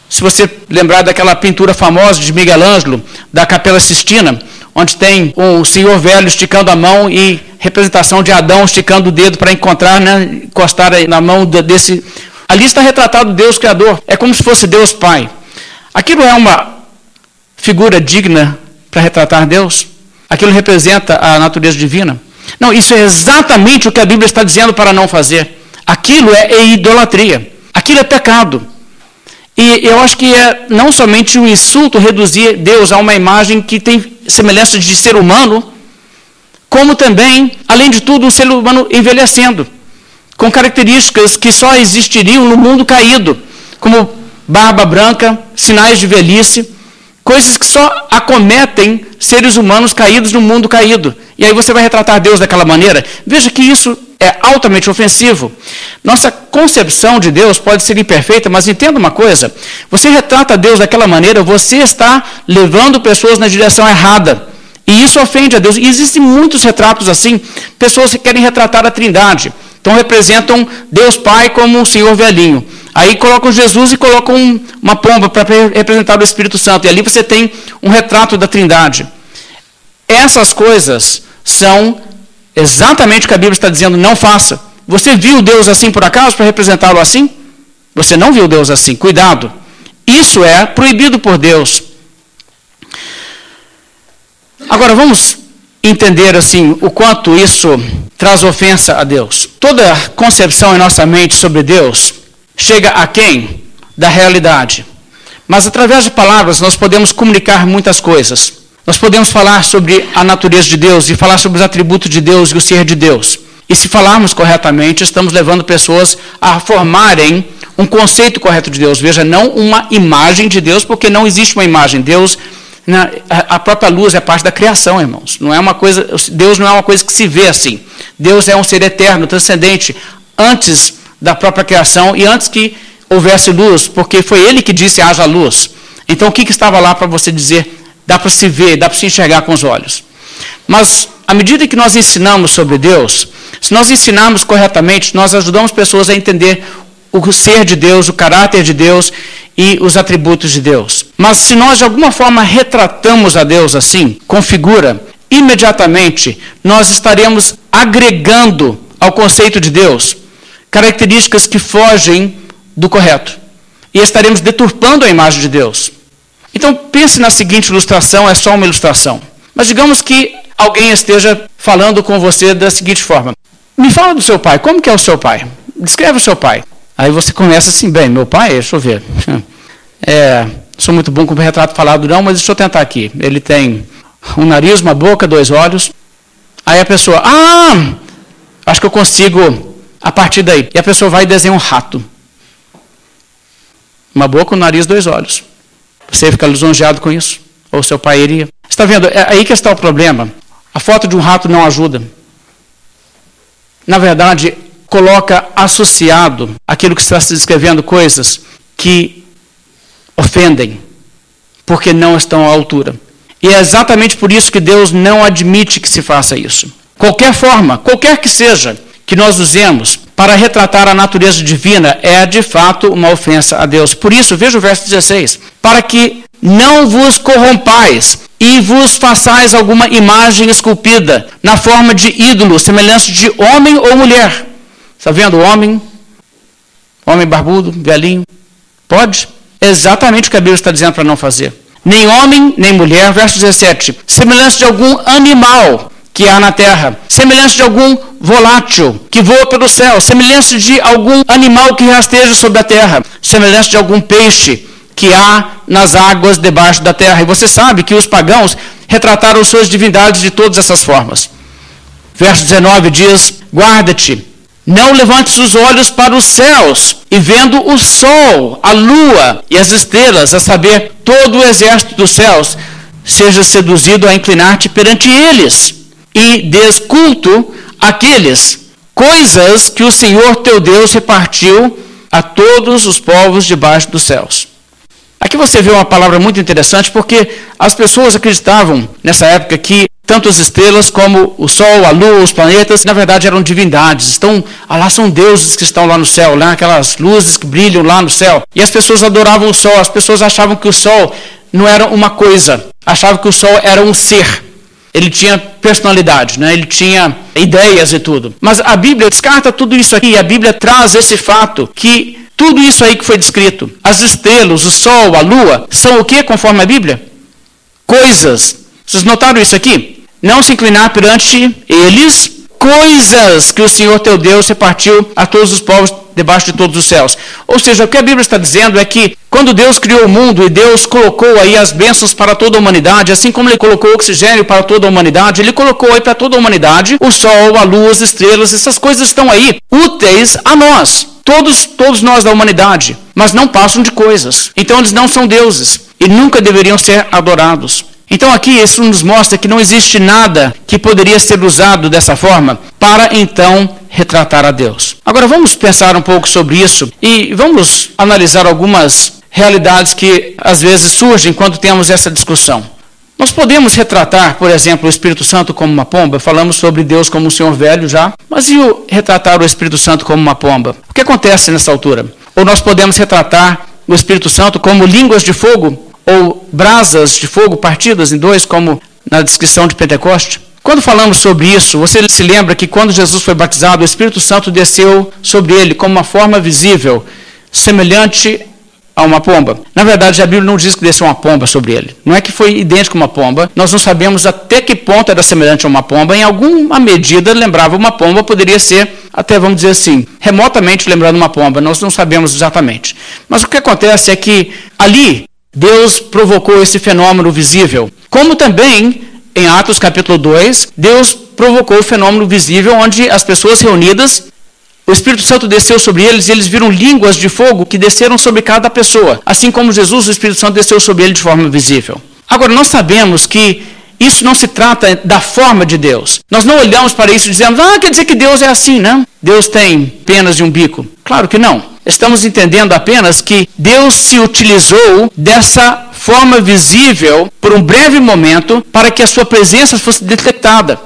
Speaker 1: Se você lembrar daquela pintura famosa de Miguel Ângelo, da Capela Sistina, onde tem um senhor velho esticando a mão e representação de Adão esticando o dedo para encontrar, né, encostar na mão desse. Ali está retratado Deus Criador. É como se fosse Deus Pai. Aquilo é uma figura digna para retratar Deus? Aquilo representa a natureza divina? Não, isso é exatamente o que a Bíblia está dizendo para não fazer. Aquilo é, idolatria. Aquilo é pecado. E eu acho que é não somente um insulto reduzir Deus a uma imagem que tem semelhança de ser humano, como também, além de tudo, um ser humano envelhecendo, com características que só existiriam no mundo caído, como barba branca, sinais de velhice, coisas que só acometem seres humanos caídos no mundo caído. E aí você vai retratar Deus daquela maneira. Veja que isso é altamente ofensivo. Nossa concepção de Deus pode ser imperfeita, mas entenda uma coisa: você retrata Deus daquela maneira, você está levando pessoas na direção errada. E isso ofende a Deus. E existem muitos retratos assim, pessoas que querem retratar a Trindade. Então representam Deus Pai como um senhor velhinho. Aí colocam Jesus e colocam uma pomba para representar o Espírito Santo. E ali você tem um retrato da Trindade. Essas coisas são exatamente o que a Bíblia está dizendo, não faça. Você viu Deus assim por acaso para representá-lo assim? Você não viu Deus assim, cuidado. Isso é proibido por Deus. Agora vamos entender assim o quanto isso traz ofensa a Deus. Toda concepção em nossa mente sobre Deus chega a quem? Da realidade. Mas através de palavras nós podemos comunicar muitas coisas. Nós podemos falar sobre a natureza de Deus e falar sobre os atributos de Deus e o ser de Deus. E se falarmos corretamente, estamos levando pessoas a formarem um conceito correto de Deus. Veja, não uma imagem de Deus, porque não existe uma imagem. Deus, a própria luz é parte da criação, irmãos. Não é uma coisa, Deus não é uma coisa que se vê assim. Deus é um ser eterno, transcendente, antes da própria criação e antes que houvesse luz, porque foi Ele que disse haja luz. Então o que, que estava lá para você dizer? Dá para se ver, dá para se enxergar com os olhos. Mas à medida que nós ensinamos sobre Deus, se nós ensinarmos corretamente, nós ajudamos pessoas a entender o ser de Deus, o caráter de Deus e os atributos de Deus. Mas se nós de alguma forma retratamos a Deus assim, com figura, imediatamente nós estaremos agregando ao conceito de Deus características que fogem do correto. E estaremos deturpando a imagem de Deus. Então pense na seguinte ilustração, é só uma ilustração. Mas digamos que alguém esteja falando com você da seguinte forma: Me fala do seu pai, como que é o seu pai? Descreve o seu pai. Aí você começa assim, bem, meu pai, deixa eu ver. [laughs] É, sou muito bom com o retrato falado, não, mas deixa eu tentar aqui. Ele tem um nariz, uma boca, dois olhos. Aí a pessoa, ah, acho que eu consigo a partir daí. E a pessoa vai e desenha um rato. Uma boca, um nariz, dois olhos. Você fica lisonjeado com isso? Ou seu pai iria? Está vendo? É aí que está o problema. A foto de um rato não ajuda. Na verdade, coloca associado aquilo que está se descrevendo coisas que ofendem, porque não estão à altura. E é exatamente por isso que Deus não admite que se faça isso. Qualquer forma, qualquer que seja, que nós usemos para retratar a natureza divina é de fato uma ofensa a Deus. Por isso, veja o verso 16: para que não vos corrompais e vos façais alguma imagem esculpida na forma de ídolo, semelhante de homem ou mulher. Está vendo? Homem, homem barbudo, velhinho. Pode? Exatamente o que a Bíblia está dizendo para não fazer. Nem homem, nem mulher. Verso 17. Semelhante de algum animal que há na terra, semelhante de algum volátil que voa pelo céu, semelhante de algum animal que rasteja sobre a terra, semelhante de algum peixe que há nas águas debaixo da terra. E você sabe que os pagãos retrataram suas divindades de todas essas formas. Verso 19 diz: Guarda-te, não levantes os olhos para os céus, e vendo o sol, a lua e as estrelas, a saber, todo o exército dos céus, seja seduzido a inclinar-te perante eles, e desculto aqueles coisas que o Senhor teu Deus repartiu a todos os povos debaixo dos céus. Aqui você vê uma palavra muito interessante, porque as pessoas acreditavam nessa época que tanto as estrelas como o Sol, a Lua, os planetas, na verdade eram divindades. Estão, lá são deuses que estão lá no céu, lá aquelas luzes que brilham lá no céu. E as pessoas adoravam o Sol, as pessoas achavam que o Sol não era uma coisa, achavam que o Sol era um ser. Ele tinha personalidade, né? ele tinha ideias e tudo. Mas a Bíblia descarta tudo isso aqui. A Bíblia traz esse fato que tudo isso aí que foi descrito, as estrelas, o sol, a lua, são o que conforme a Bíblia? Coisas. Vocês notaram isso aqui? Não se inclinar perante eles, coisas que o Senhor teu Deus repartiu a todos os povos debaixo de todos os céus. Ou seja, o que a Bíblia está dizendo é que quando Deus criou o mundo e Deus colocou aí as bênçãos para toda a humanidade, assim como ele colocou oxigênio para toda a humanidade, ele colocou aí para toda a humanidade o sol, a lua, as estrelas, essas coisas estão aí úteis a nós. Todos, todos nós da humanidade, mas não passam de coisas. Então eles não são deuses e nunca deveriam ser adorados. Então aqui isso nos mostra que não existe nada que poderia ser usado dessa forma para então retratar a Deus. Agora vamos pensar um pouco sobre isso e vamos analisar algumas realidades que às vezes surgem quando temos essa discussão. Nós podemos retratar, por exemplo, o Espírito Santo como uma pomba, falamos sobre Deus como um senhor velho já, mas e o retratar o Espírito Santo como uma pomba? O que acontece nessa altura? Ou nós podemos retratar o Espírito Santo como línguas de fogo, ou brasas de fogo partidas em dois, como na descrição de Pentecoste? Quando falamos sobre isso, você se lembra que quando Jesus foi batizado, o Espírito Santo desceu sobre ele como uma forma visível, semelhante a uma pomba. Na verdade, a Bíblia não diz que desceu uma pomba sobre ele. Não é que foi idêntico a uma pomba. Nós não sabemos até que ponto era semelhante a uma pomba. Em alguma medida lembrava uma pomba, poderia ser, até vamos dizer assim, remotamente lembrando uma pomba. Nós não sabemos exatamente. Mas o que acontece é que ali Deus provocou esse fenômeno visível. Como também, em Atos capítulo 2, Deus provocou o fenômeno visível onde as pessoas reunidas, o Espírito Santo desceu sobre eles e eles viram línguas de fogo que desceram sobre cada pessoa. Assim como Jesus, o Espírito Santo desceu sobre ele de forma visível. Agora, nós sabemos que isso não se trata da forma de Deus. Nós não olhamos para isso e dizemos, ah, quer dizer que Deus é assim, não? Deus tem penas de um bico. Claro que não. Estamos entendendo apenas que Deus se utilizou dessa forma visível por um breve momento para que a sua presença fosse detectada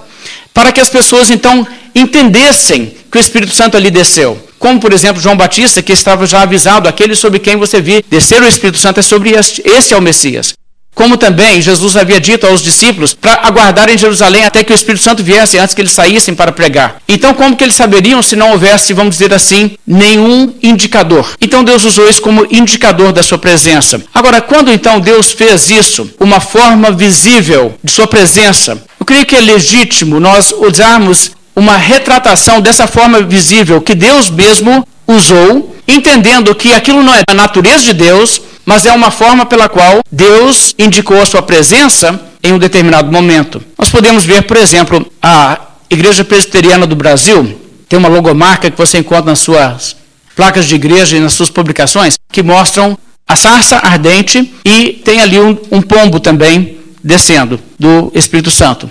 Speaker 1: para que as pessoas então entendessem que o Espírito Santo ali desceu. Como, por exemplo, João Batista, que estava já avisado, aquele sobre quem você vir descer o Espírito Santo é sobre este, este é o Messias. Como também Jesus havia dito aos discípulos para aguardarem em Jerusalém até que o Espírito Santo viesse antes que eles saíssem para pregar. Então, como que eles saberiam se não houvesse, vamos dizer assim, nenhum indicador? Então, Deus usou isso como indicador da sua presença. Agora, quando então Deus fez isso, uma forma visível de sua presença, eu creio que é legítimo nós usarmos uma retratação dessa forma visível que Deus mesmo usou, entendendo que aquilo não é a natureza de Deus, mas é uma forma pela qual Deus indicou a sua presença em um determinado momento. Nós podemos ver, por exemplo, a Igreja Presbiteriana do Brasil tem uma logomarca que você encontra nas suas placas de igreja e nas suas publicações que mostram a sarça ardente e tem ali um, um pombo também descendo do Espírito Santo.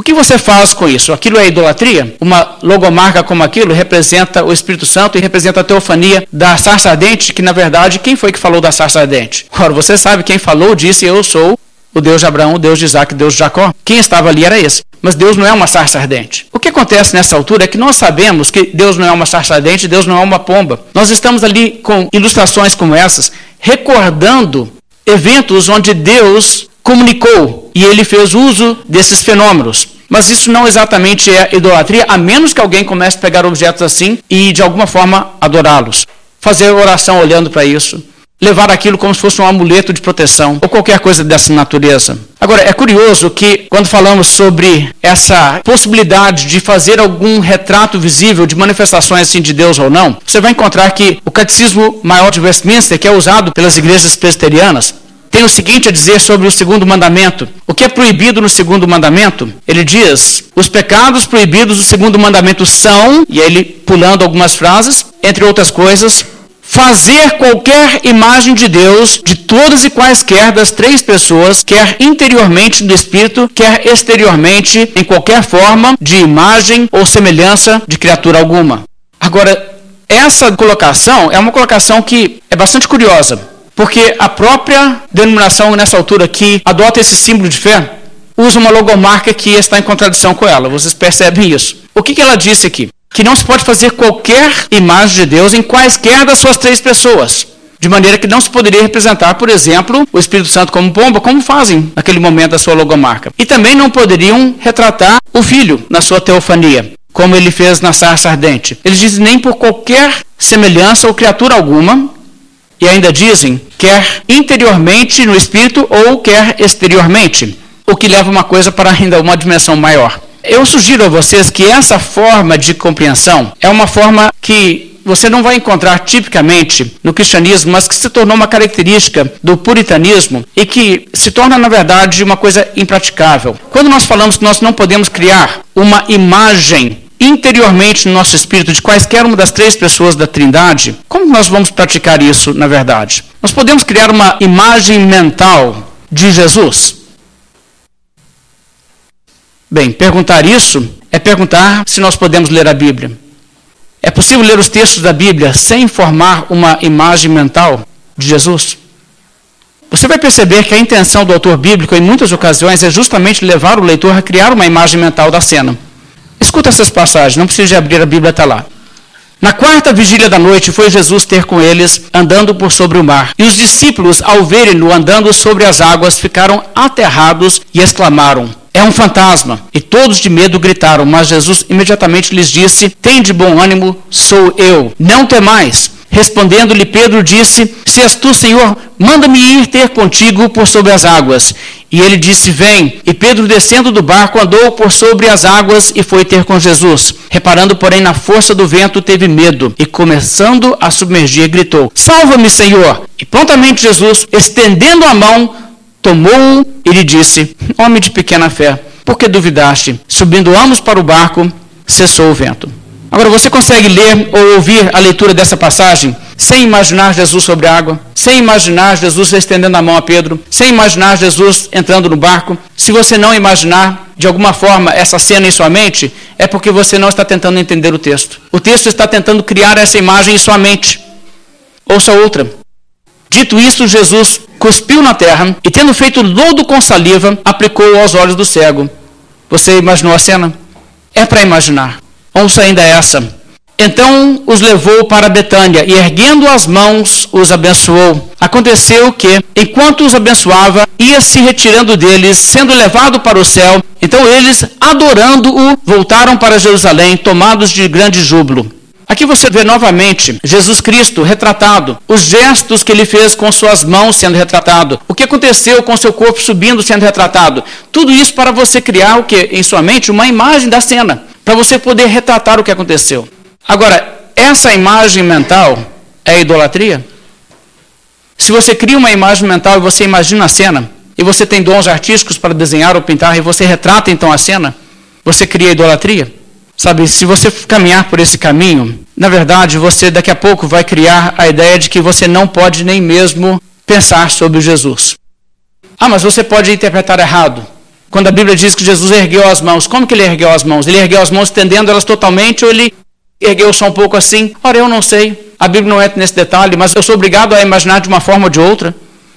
Speaker 1: O que você faz com isso? Aquilo é idolatria? Uma logomarca como aquilo representa o Espírito Santo e representa a teofania da sarça ardente, que na verdade, quem foi que falou da sarça ardente? Ora, você sabe quem falou, disse: Eu sou o Deus de Abraão, o Deus de Isaac, o Deus de Jacó. Quem estava ali era esse. Mas Deus não é uma sarça ardente. O que acontece nessa altura é que nós sabemos que Deus não é uma sarça ardente, Deus não é uma pomba. Nós estamos ali com ilustrações como essas, recordando eventos onde Deus comunicou e ele fez uso desses fenômenos. Mas isso não exatamente é idolatria, a menos que alguém comece a pegar objetos assim e de alguma forma adorá-los. Fazer oração olhando para isso. Levar aquilo como se fosse um amuleto de proteção, ou qualquer coisa dessa natureza. Agora, é curioso que, quando falamos sobre essa possibilidade de fazer algum retrato visível de manifestações assim de Deus ou não, você vai encontrar que o Catecismo Maior de Westminster, que é usado pelas igrejas presbiterianas, tem o seguinte a dizer sobre o segundo mandamento. O que é proibido no segundo mandamento? Ele diz: os pecados proibidos do segundo mandamento são, e aí ele pulando algumas frases, entre outras coisas, fazer qualquer imagem de Deus de todas e quaisquer das três pessoas, quer interiormente no espírito, quer exteriormente, em qualquer forma de imagem ou semelhança de criatura alguma. Agora, essa colocação é uma colocação que é bastante curiosa. Porque a própria denominação, nessa altura, que adota esse símbolo de fé, usa uma logomarca que está em contradição com ela. Vocês percebem isso? O que, que ela disse aqui? Que não se pode fazer qualquer imagem de Deus em quaisquer das suas três pessoas. De maneira que não se poderia representar, por exemplo, o Espírito Santo como pomba, como fazem naquele momento da sua logomarca. E também não poderiam retratar o Filho na sua teofania, como ele fez na sarça ardente. Eles dizem nem por qualquer semelhança ou criatura alguma, e ainda dizem, quer interiormente no espírito ou quer exteriormente, o que leva uma coisa para ainda uma dimensão maior. Eu sugiro a vocês que essa forma de compreensão é uma forma que você não vai encontrar tipicamente no cristianismo, mas que se tornou uma característica do puritanismo e que se torna, na verdade, uma coisa impraticável. Quando nós falamos que nós não podemos criar uma imagem interiormente no nosso espírito de quaisquer uma das três pessoas da Trindade, como nós vamos praticar isso na verdade? Nós podemos criar uma imagem mental de Jesus? Bem, perguntar isso é perguntar se nós podemos ler a Bíblia. É possível ler os textos da Bíblia sem formar uma imagem mental de Jesus? Você vai perceber que a intenção do autor bíblico, em muitas ocasiões, é justamente levar o leitor a criar uma imagem mental da cena. Escuta essas passagens, não precisa abrir a Bíblia até lá. Na quarta vigília da noite foi Jesus ter com eles, andando por sobre o mar. E os discípulos, ao verem-no andando sobre as águas, ficaram aterrados e exclamaram: É um fantasma! E todos de medo gritaram, mas Jesus imediatamente lhes disse: Tem de bom ânimo, sou eu, não temais. Respondendo-lhe Pedro disse: Se és tu, Senhor, manda-me ir ter contigo por sobre as águas. E ele disse: Vem. E Pedro, descendo do barco, andou por sobre as águas e foi ter com Jesus. Reparando, porém, na força do vento, teve medo e, começando a submergir, gritou: Salva-me, Senhor! E prontamente Jesus, estendendo a mão, tomou-o e lhe disse: Homem de pequena fé, por que duvidaste? Subindo ambos para o barco, cessou o vento. Agora, você consegue ler ou ouvir a leitura dessa passagem sem imaginar Jesus sobre a água, sem imaginar Jesus estendendo a mão a Pedro, sem imaginar Jesus entrando no barco? Se você não imaginar de alguma forma essa cena em sua mente, é porque você não está tentando entender o texto. O texto está tentando criar essa imagem em sua mente. Ouça outra. Dito isso, Jesus cuspiu na terra e, tendo feito lodo com saliva, aplicou aos olhos do cego. Você imaginou a cena? É para imaginar. Ouça ainda essa. Então os levou para Betânia e, erguendo as mãos, os abençoou. Aconteceu que, enquanto os abençoava, ia se retirando deles, sendo levado para o céu. Então eles, adorando-o, voltaram para Jerusalém, tomados de grande júbilo. Aqui você vê novamente Jesus Cristo retratado, os gestos que ele fez com suas mãos sendo retratado, o que aconteceu com seu corpo subindo sendo retratado. Tudo isso para você criar o que em sua mente uma imagem da cena para você poder retratar o que aconteceu. Agora, essa imagem mental é idolatria? Se você cria uma imagem mental e você imagina a cena, e você tem dons artísticos para desenhar ou pintar, e você retrata então a cena, você cria idolatria? Sabe, se você caminhar por esse caminho, na verdade, você daqui a pouco vai criar a ideia de que você não pode nem mesmo pensar sobre Jesus. Ah, mas você pode interpretar errado. Quando a Bíblia diz que Jesus ergueu as mãos, como que ele ergueu as mãos? Ele ergueu as mãos estendendo elas totalmente ou ele ergueu só um pouco assim? Ora, eu não sei. A Bíblia não entra nesse detalhe, mas eu sou obrigado a imaginar de uma forma ou de outra.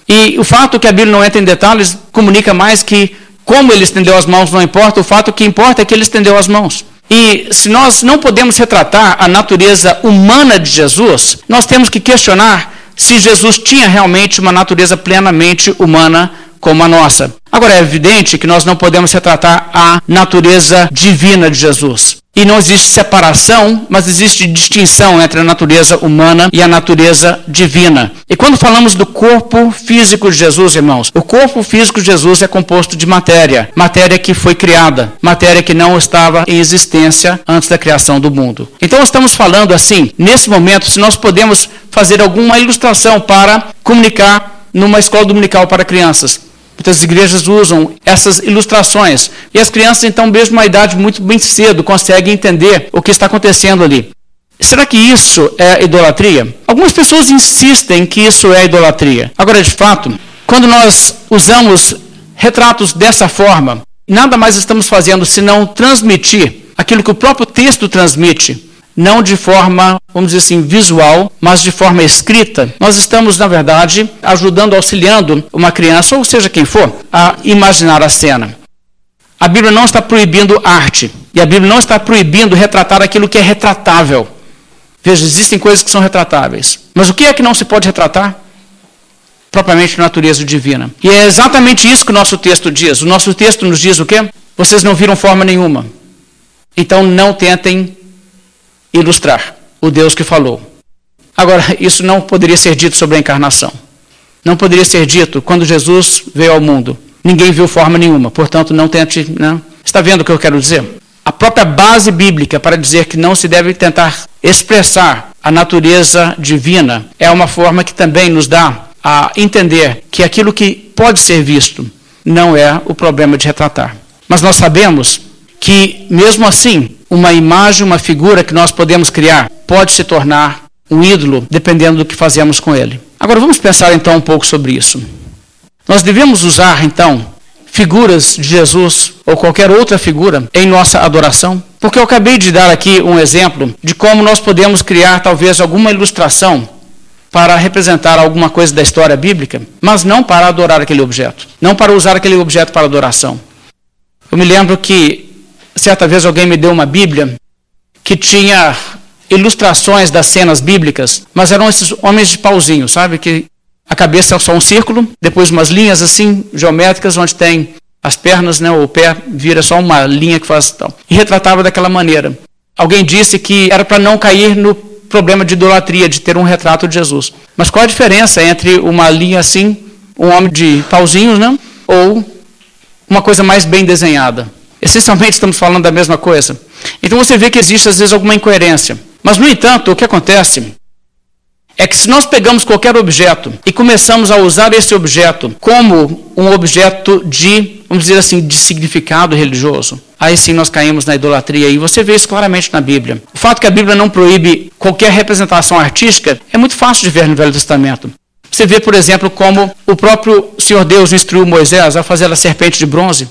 Speaker 1: E o fato que a Bíblia não entra em detalhes comunica mais que como ele estendeu as mãos não importa, o fato que importa é que ele estendeu as mãos. E se nós não podemos retratar a natureza humana de Jesus, nós temos que questionar se Jesus tinha realmente uma natureza plenamente humana como a nossa. Agora, é evidente que nós não podemos retratar a natureza divina de Jesus. E não existe separação, mas existe distinção entre a natureza humana e a natureza divina. E quando falamos do corpo físico de Jesus, irmãos, o corpo físico de Jesus é composto de matéria, matéria que foi criada, matéria que não estava em existência antes da criação do mundo. Então estamos falando assim, nesse momento, se nós podemos fazer alguma ilustração para comunicar numa escola dominical para crianças. Muitas igrejas usam essas ilustrações. E as crianças, então, mesmo uma idade muito bem cedo, conseguem entender o que está acontecendo ali. Será que isso é idolatria? Algumas pessoas insistem que isso é idolatria. Agora, de fato, quando nós usamos retratos dessa forma, nada mais estamos fazendo senão transmitir aquilo que o próprio texto transmite não de forma, vamos dizer assim, visual, mas de forma escrita, nós estamos, na verdade, ajudando, auxiliando uma criança, ou seja quem for, a imaginar a cena. A Bíblia não está proibindo arte, e a Bíblia não está proibindo retratar aquilo que é retratável. Veja, existem coisas que são retratáveis. Mas o que é que não se pode retratar? Propriamente natureza divina. E é exatamente isso que o nosso texto diz. O nosso texto nos diz o quê? Vocês não viram forma nenhuma. Então não tentem ilustrar o Deus que falou. Agora, isso não poderia ser dito sobre a encarnação. Não poderia ser dito quando Jesus veio ao mundo. Ninguém viu forma nenhuma, portanto, não tente. Não. Está vendo o que eu quero dizer? A própria base bíblica para dizer que não se deve tentar expressar a natureza divina é uma forma que também nos dá a entender que aquilo que pode ser visto não é o problema de retratar. Mas nós sabemos que, mesmo assim, uma imagem, uma figura que nós podemos criar, pode se tornar um ídolo, dependendo do que fazemos com ele. Agora vamos pensar então um pouco sobre isso. Nós devemos usar então figuras de Jesus ou qualquer outra figura em nossa adoração? Porque eu acabei de dar aqui um exemplo de como nós podemos criar talvez alguma ilustração para representar alguma coisa da história bíblica, mas não para adorar aquele objeto, não para usar aquele objeto para adoração. Eu me lembro que certa vez alguém me deu uma Bíblia que tinha ilustrações das cenas bíblicas, mas eram esses homens de pauzinho, sabe? Que a cabeça é só um círculo, depois umas linhas assim, geométricas, onde tem as pernas, né, o pé vira só uma linha que faz tal. E retratava daquela maneira. Alguém disse que era para não cair no problema de idolatria, de ter um retrato de Jesus. Mas qual a diferença entre uma linha assim, um homem de pauzinhos, né? ou uma coisa mais bem desenhada? Essencialmente estamos falando da mesma coisa. Então você vê que existe às vezes alguma incoerência. Mas, no entanto, o que acontece é que se nós pegamos qualquer objeto e começamos a usar esse objeto como um objeto de, vamos dizer assim, de significado religioso, aí sim nós caímos na idolatria. E você vê isso claramente na Bíblia. O fato que a Bíblia não proíbe qualquer representação artística é muito fácil de ver no Velho Testamento. Você vê, por exemplo, como o próprio Senhor Deus instruiu Moisés a fazer a serpente de bronze.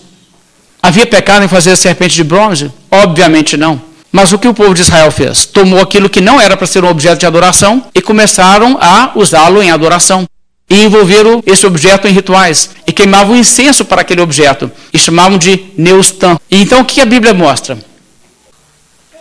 Speaker 1: Havia pecado em fazer a serpente de bronze? Obviamente não. Mas o que o povo de Israel fez? Tomou aquilo que não era para ser um objeto de adoração e começaram a usá-lo em adoração. E envolveram esse objeto em rituais. E queimavam incenso para aquele objeto. E chamavam de Neustan. E então o que a Bíblia mostra?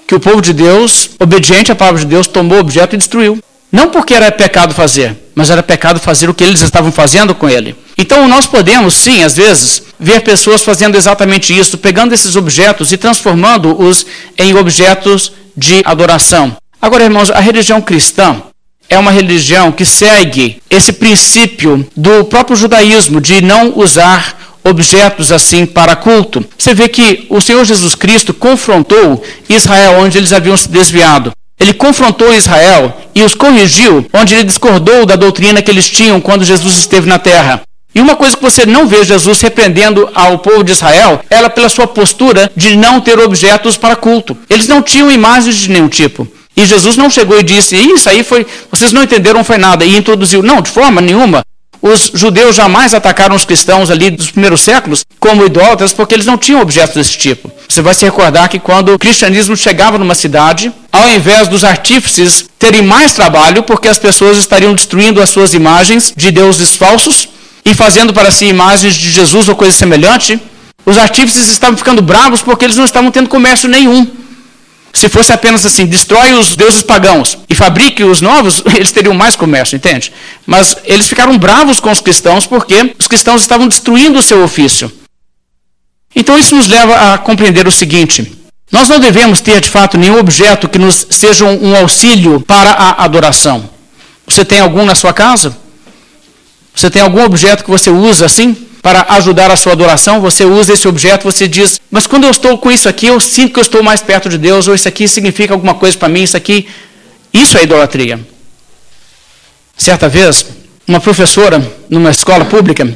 Speaker 1: Que o povo de Deus, obediente à palavra de Deus, tomou o objeto e destruiu. Não porque era pecado fazer, mas era pecado fazer o que eles estavam fazendo com ele. Então nós podemos, sim, às vezes, ver pessoas fazendo exatamente isso, pegando esses objetos e transformando-os em objetos de adoração. Agora, irmãos, a religião cristã é uma religião que segue esse princípio do próprio judaísmo de não usar objetos assim para culto. Você vê que o Senhor Jesus Cristo confrontou Israel onde eles haviam se desviado. Ele confrontou Israel e os corrigiu, onde ele discordou da doutrina que eles tinham quando Jesus esteve na terra. E uma coisa que você não vê Jesus repreendendo ao povo de Israel era pela sua postura de não ter objetos para culto. Eles não tinham imagens de nenhum tipo. E Jesus não chegou e disse: Isso aí foi, vocês não entenderam, foi nada. E introduziu: Não, de forma nenhuma. Os judeus jamais atacaram os cristãos ali dos primeiros séculos como idólatras, porque eles não tinham objetos desse tipo. Você vai se recordar que quando o cristianismo chegava numa cidade, ao invés dos artífices terem mais trabalho, porque as pessoas estariam destruindo as suas imagens de deuses falsos e fazendo para si imagens de Jesus ou coisa semelhante, os artífices estavam ficando bravos porque eles não estavam tendo comércio nenhum. Se fosse apenas assim, destrói os deuses pagãos e fabrique os novos, [laughs] eles teriam mais comércio, entende? Mas eles ficaram bravos com os cristãos porque os cristãos estavam destruindo o seu ofício. Então isso nos leva a compreender o seguinte: nós não devemos ter de fato nenhum objeto que nos seja um auxílio para a adoração. Você tem algum na sua casa? Você tem algum objeto que você usa assim? para ajudar a sua adoração, você usa esse objeto, você diz, mas quando eu estou com isso aqui, eu sinto que eu estou mais perto de Deus, ou isso aqui significa alguma coisa para mim, isso aqui. Isso é idolatria. Certa vez, uma professora numa escola pública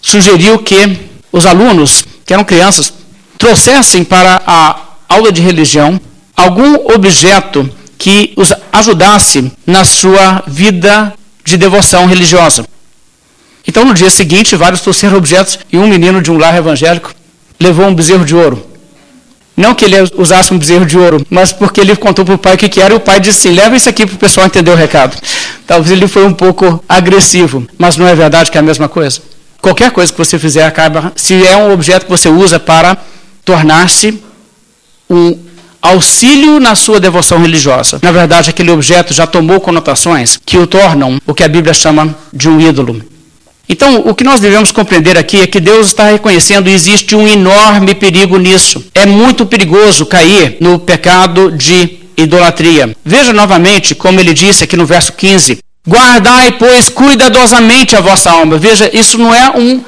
Speaker 1: sugeriu que os alunos, que eram crianças, trouxessem para a aula de religião algum objeto que os ajudasse na sua vida de devoção religiosa. Então, no dia seguinte, vários trouxeram objetos e um menino de um lar evangélico levou um bezerro de ouro. Não que ele usasse um bezerro de ouro, mas porque ele contou para o pai o que, que era e o pai disse assim: leva isso aqui para o pessoal entender o recado. Talvez ele foi um pouco agressivo, mas não é verdade que é a mesma coisa. Qualquer coisa que você fizer acaba, se é um objeto que você usa para tornar-se um auxílio na sua devoção religiosa. Na verdade, aquele objeto já tomou conotações que o tornam o que a Bíblia chama de um ídolo. Então, o que nós devemos compreender aqui é que Deus está reconhecendo existe um enorme perigo nisso. É muito perigoso cair no pecado de idolatria. Veja novamente como ele disse aqui no verso 15: Guardai, pois, cuidadosamente a vossa alma. Veja, isso não é um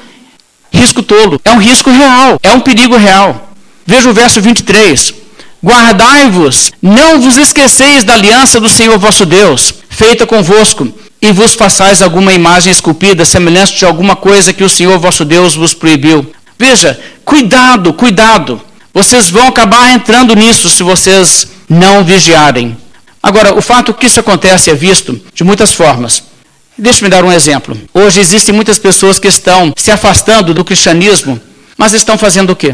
Speaker 1: risco tolo, é um risco real, é um perigo real. Veja o verso 23. Guardai-vos, não vos esqueceis da aliança do Senhor vosso Deus, feita convosco e vos façais alguma imagem esculpida, semelhante de alguma coisa que o Senhor vosso Deus vos proibiu. Veja, cuidado, cuidado. Vocês vão acabar entrando nisso se vocês não vigiarem. Agora, o fato que isso acontece é visto de muitas formas. Deixe-me dar um exemplo. Hoje existem muitas pessoas que estão se afastando do cristianismo, mas estão fazendo o quê?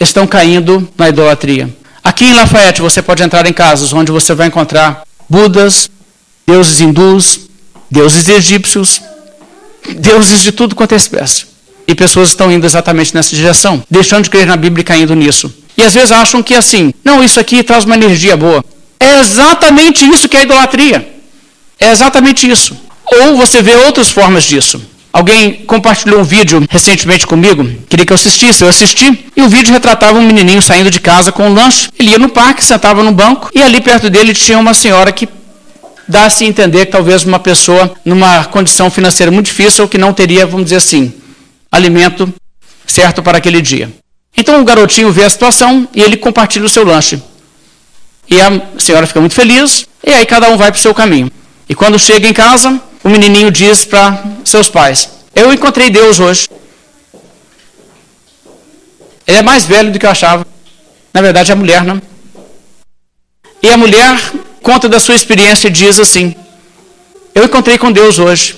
Speaker 1: Estão caindo na idolatria. Aqui em Lafayette você pode entrar em casas onde você vai encontrar Budas, deuses hindus, deuses egípcios, deuses de tudo quanto é espécie. E pessoas estão indo exatamente nessa direção, deixando de crer na Bíblia e caindo nisso. E às vezes acham que assim, não, isso aqui traz uma energia boa. É exatamente isso que é idolatria. É exatamente isso. Ou você vê outras formas disso. Alguém compartilhou um vídeo recentemente comigo, queria que eu assistisse, eu assisti, e o vídeo retratava um menininho saindo de casa com um lanche. Ele ia no parque, sentava no banco, e ali perto dele tinha uma senhora que dá-se a entender que talvez uma pessoa numa condição financeira muito difícil que não teria, vamos dizer assim, alimento certo para aquele dia. Então o garotinho vê a situação e ele compartilha o seu lanche. E a senhora fica muito feliz, e aí cada um vai para o seu caminho. E quando chega em casa, o menininho diz para seus pais: Eu encontrei Deus hoje. Ele é mais velho do que eu achava. Na verdade, é mulher, não? E a mulher conta da sua experiência diz assim: Eu encontrei com Deus hoje.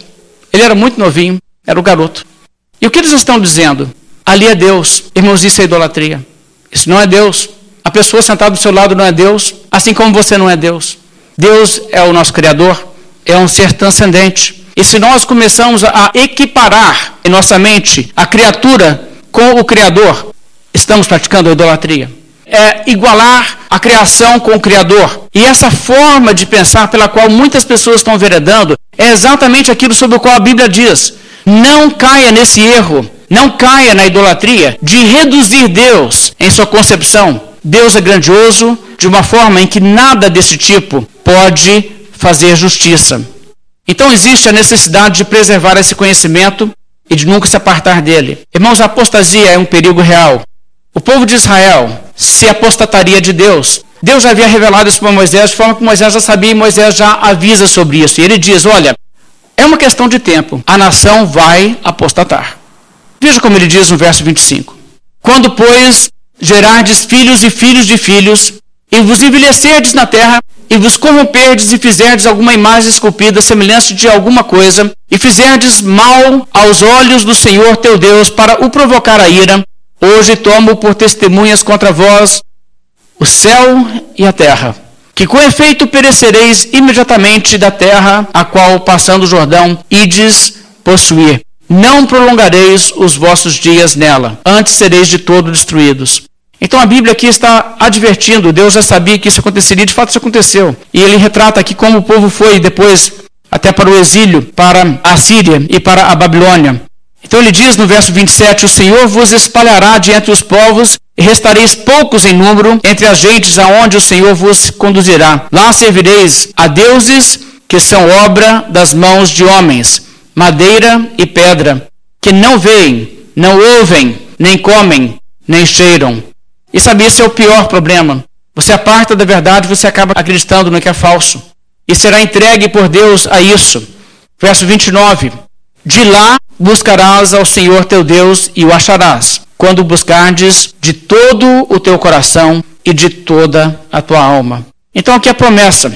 Speaker 1: Ele era muito novinho, era o garoto. E o que eles estão dizendo? Ali é Deus. Irmãos, isso é idolatria. Isso não é Deus. A pessoa sentada do seu lado não é Deus, assim como você não é Deus. Deus é o nosso Criador, é um ser transcendente. E se nós começamos a equiparar em nossa mente a criatura com o Criador, estamos praticando a idolatria. É igualar a criação com o Criador. E essa forma de pensar pela qual muitas pessoas estão veredando é exatamente aquilo sobre o qual a Bíblia diz. Não caia nesse erro, não caia na idolatria de reduzir Deus em sua concepção Deus é grandioso de uma forma em que nada desse tipo pode fazer justiça. Então existe a necessidade de preservar esse conhecimento e de nunca se apartar dele. Irmãos, a apostasia é um perigo real. O povo de Israel se apostataria de Deus. Deus havia revelado isso para Moisés, de forma que Moisés já sabia e Moisés já avisa sobre isso. E ele diz: Olha, é uma questão de tempo, a nação vai apostatar. Veja como ele diz no verso 25: Quando, pois, gerardes filhos e filhos de filhos, e vos envelhecerdes na terra, e vos corromperdes e fizerdes alguma imagem esculpida semelhante de alguma coisa, e fizerdes mal aos olhos do Senhor teu Deus para o provocar a ira, hoje tomo por testemunhas contra vós o céu e a terra, que com efeito perecereis imediatamente da terra a qual, passando o Jordão, ides possuir. Não prolongareis os vossos dias nela, antes sereis de todo destruídos. Então a Bíblia aqui está advertindo, Deus já sabia que isso aconteceria, de fato isso aconteceu. E ele retrata aqui como o povo foi depois até para o exílio, para a Síria e para a Babilônia. Então ele diz no verso 27: O Senhor vos espalhará de entre os povos, e restareis poucos em número entre as gentes aonde o Senhor vos conduzirá. Lá servireis a deuses que são obra das mãos de homens, madeira e pedra, que não veem, não ouvem, nem comem, nem cheiram. E sabe, esse é o pior problema. Você aparta da verdade, você acaba acreditando no que é falso. E será entregue por Deus a isso. Verso 29. De lá buscarás ao Senhor teu Deus e o acharás, quando buscardes de todo o teu coração e de toda a tua alma. Então aqui a promessa.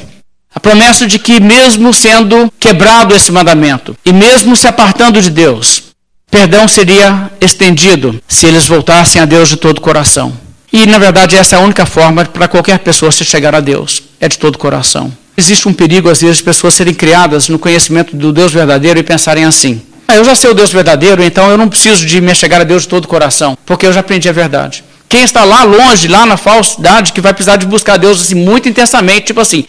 Speaker 1: A promessa de que, mesmo sendo quebrado esse mandamento, e mesmo se apartando de Deus, perdão seria estendido se eles voltassem a Deus de todo o coração. E, na verdade, essa é a única forma para qualquer pessoa se chegar a Deus, é de todo o coração. Existe um perigo, às vezes, de pessoas serem criadas no conhecimento do Deus verdadeiro e pensarem assim: ah, eu já sei o Deus verdadeiro, então eu não preciso de me chegar a Deus de todo o coração, porque eu já aprendi a verdade. Quem está lá longe, lá na falsidade, que vai precisar de buscar Deus assim, muito intensamente, tipo assim: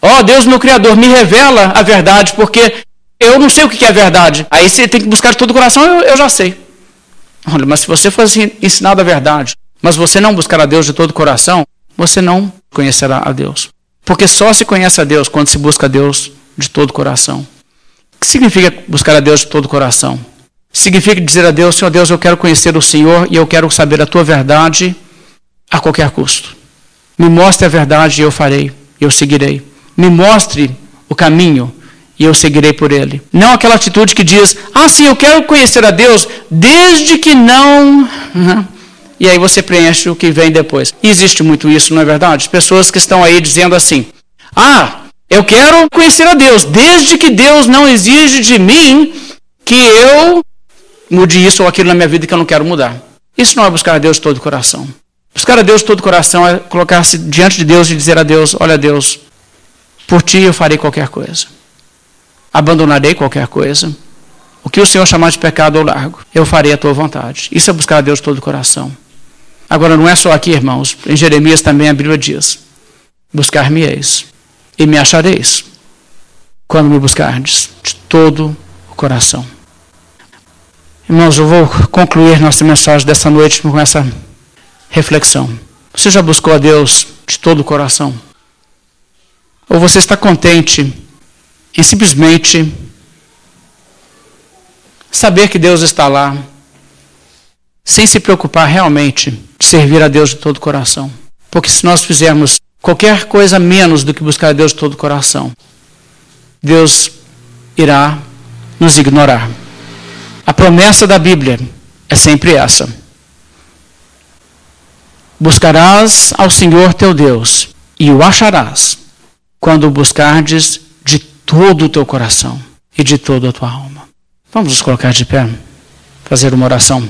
Speaker 1: ó oh, Deus, meu Criador, me revela a verdade, porque eu não sei o que é a verdade. Aí você tem que buscar de todo o coração, eu, eu já sei. Olha, mas se você fosse ensinado a verdade, mas você não buscar a Deus de todo o coração, você não conhecerá a Deus. Porque só se conhece a Deus quando se busca a Deus de todo o coração. O que significa buscar a Deus de todo o coração? Significa dizer a Deus, Senhor Deus, eu quero conhecer o Senhor e eu quero saber a tua verdade a qualquer custo. Me mostre a verdade e eu farei, eu seguirei. Me mostre o caminho e eu seguirei por ele. Não aquela atitude que diz, ah, sim, eu quero conhecer a Deus desde que não e aí você preenche o que vem depois. Existe muito isso, não é verdade? Pessoas que estão aí dizendo assim: Ah, eu quero conhecer a Deus, desde que Deus não exige de mim que eu mude isso ou aquilo na minha vida que eu não quero mudar. Isso não é buscar a Deus de todo o coração. Buscar a Deus de todo o coração é colocar-se diante de Deus e dizer a Deus: Olha, Deus, por ti eu farei qualquer coisa. Abandonarei qualquer coisa. O que o Senhor chamar de pecado eu largo. Eu farei a tua vontade. Isso é buscar a Deus de todo o coração. Agora, não é só aqui, irmãos. Em Jeremias também a Bíblia diz: Buscar-me-eis e me achareis, quando me buscardes de todo o coração. Irmãos, eu vou concluir nossa mensagem dessa noite com essa reflexão. Você já buscou a Deus de todo o coração? Ou você está contente em simplesmente saber que Deus está lá, sem se preocupar realmente de servir a Deus de todo o coração. Porque se nós fizermos qualquer coisa menos do que buscar a Deus de todo o coração, Deus irá nos ignorar. A promessa da Bíblia é sempre essa. Buscarás ao Senhor teu Deus e o acharás quando o buscardes de todo o teu coração e de toda a tua alma. Vamos nos colocar de pé, fazer uma oração.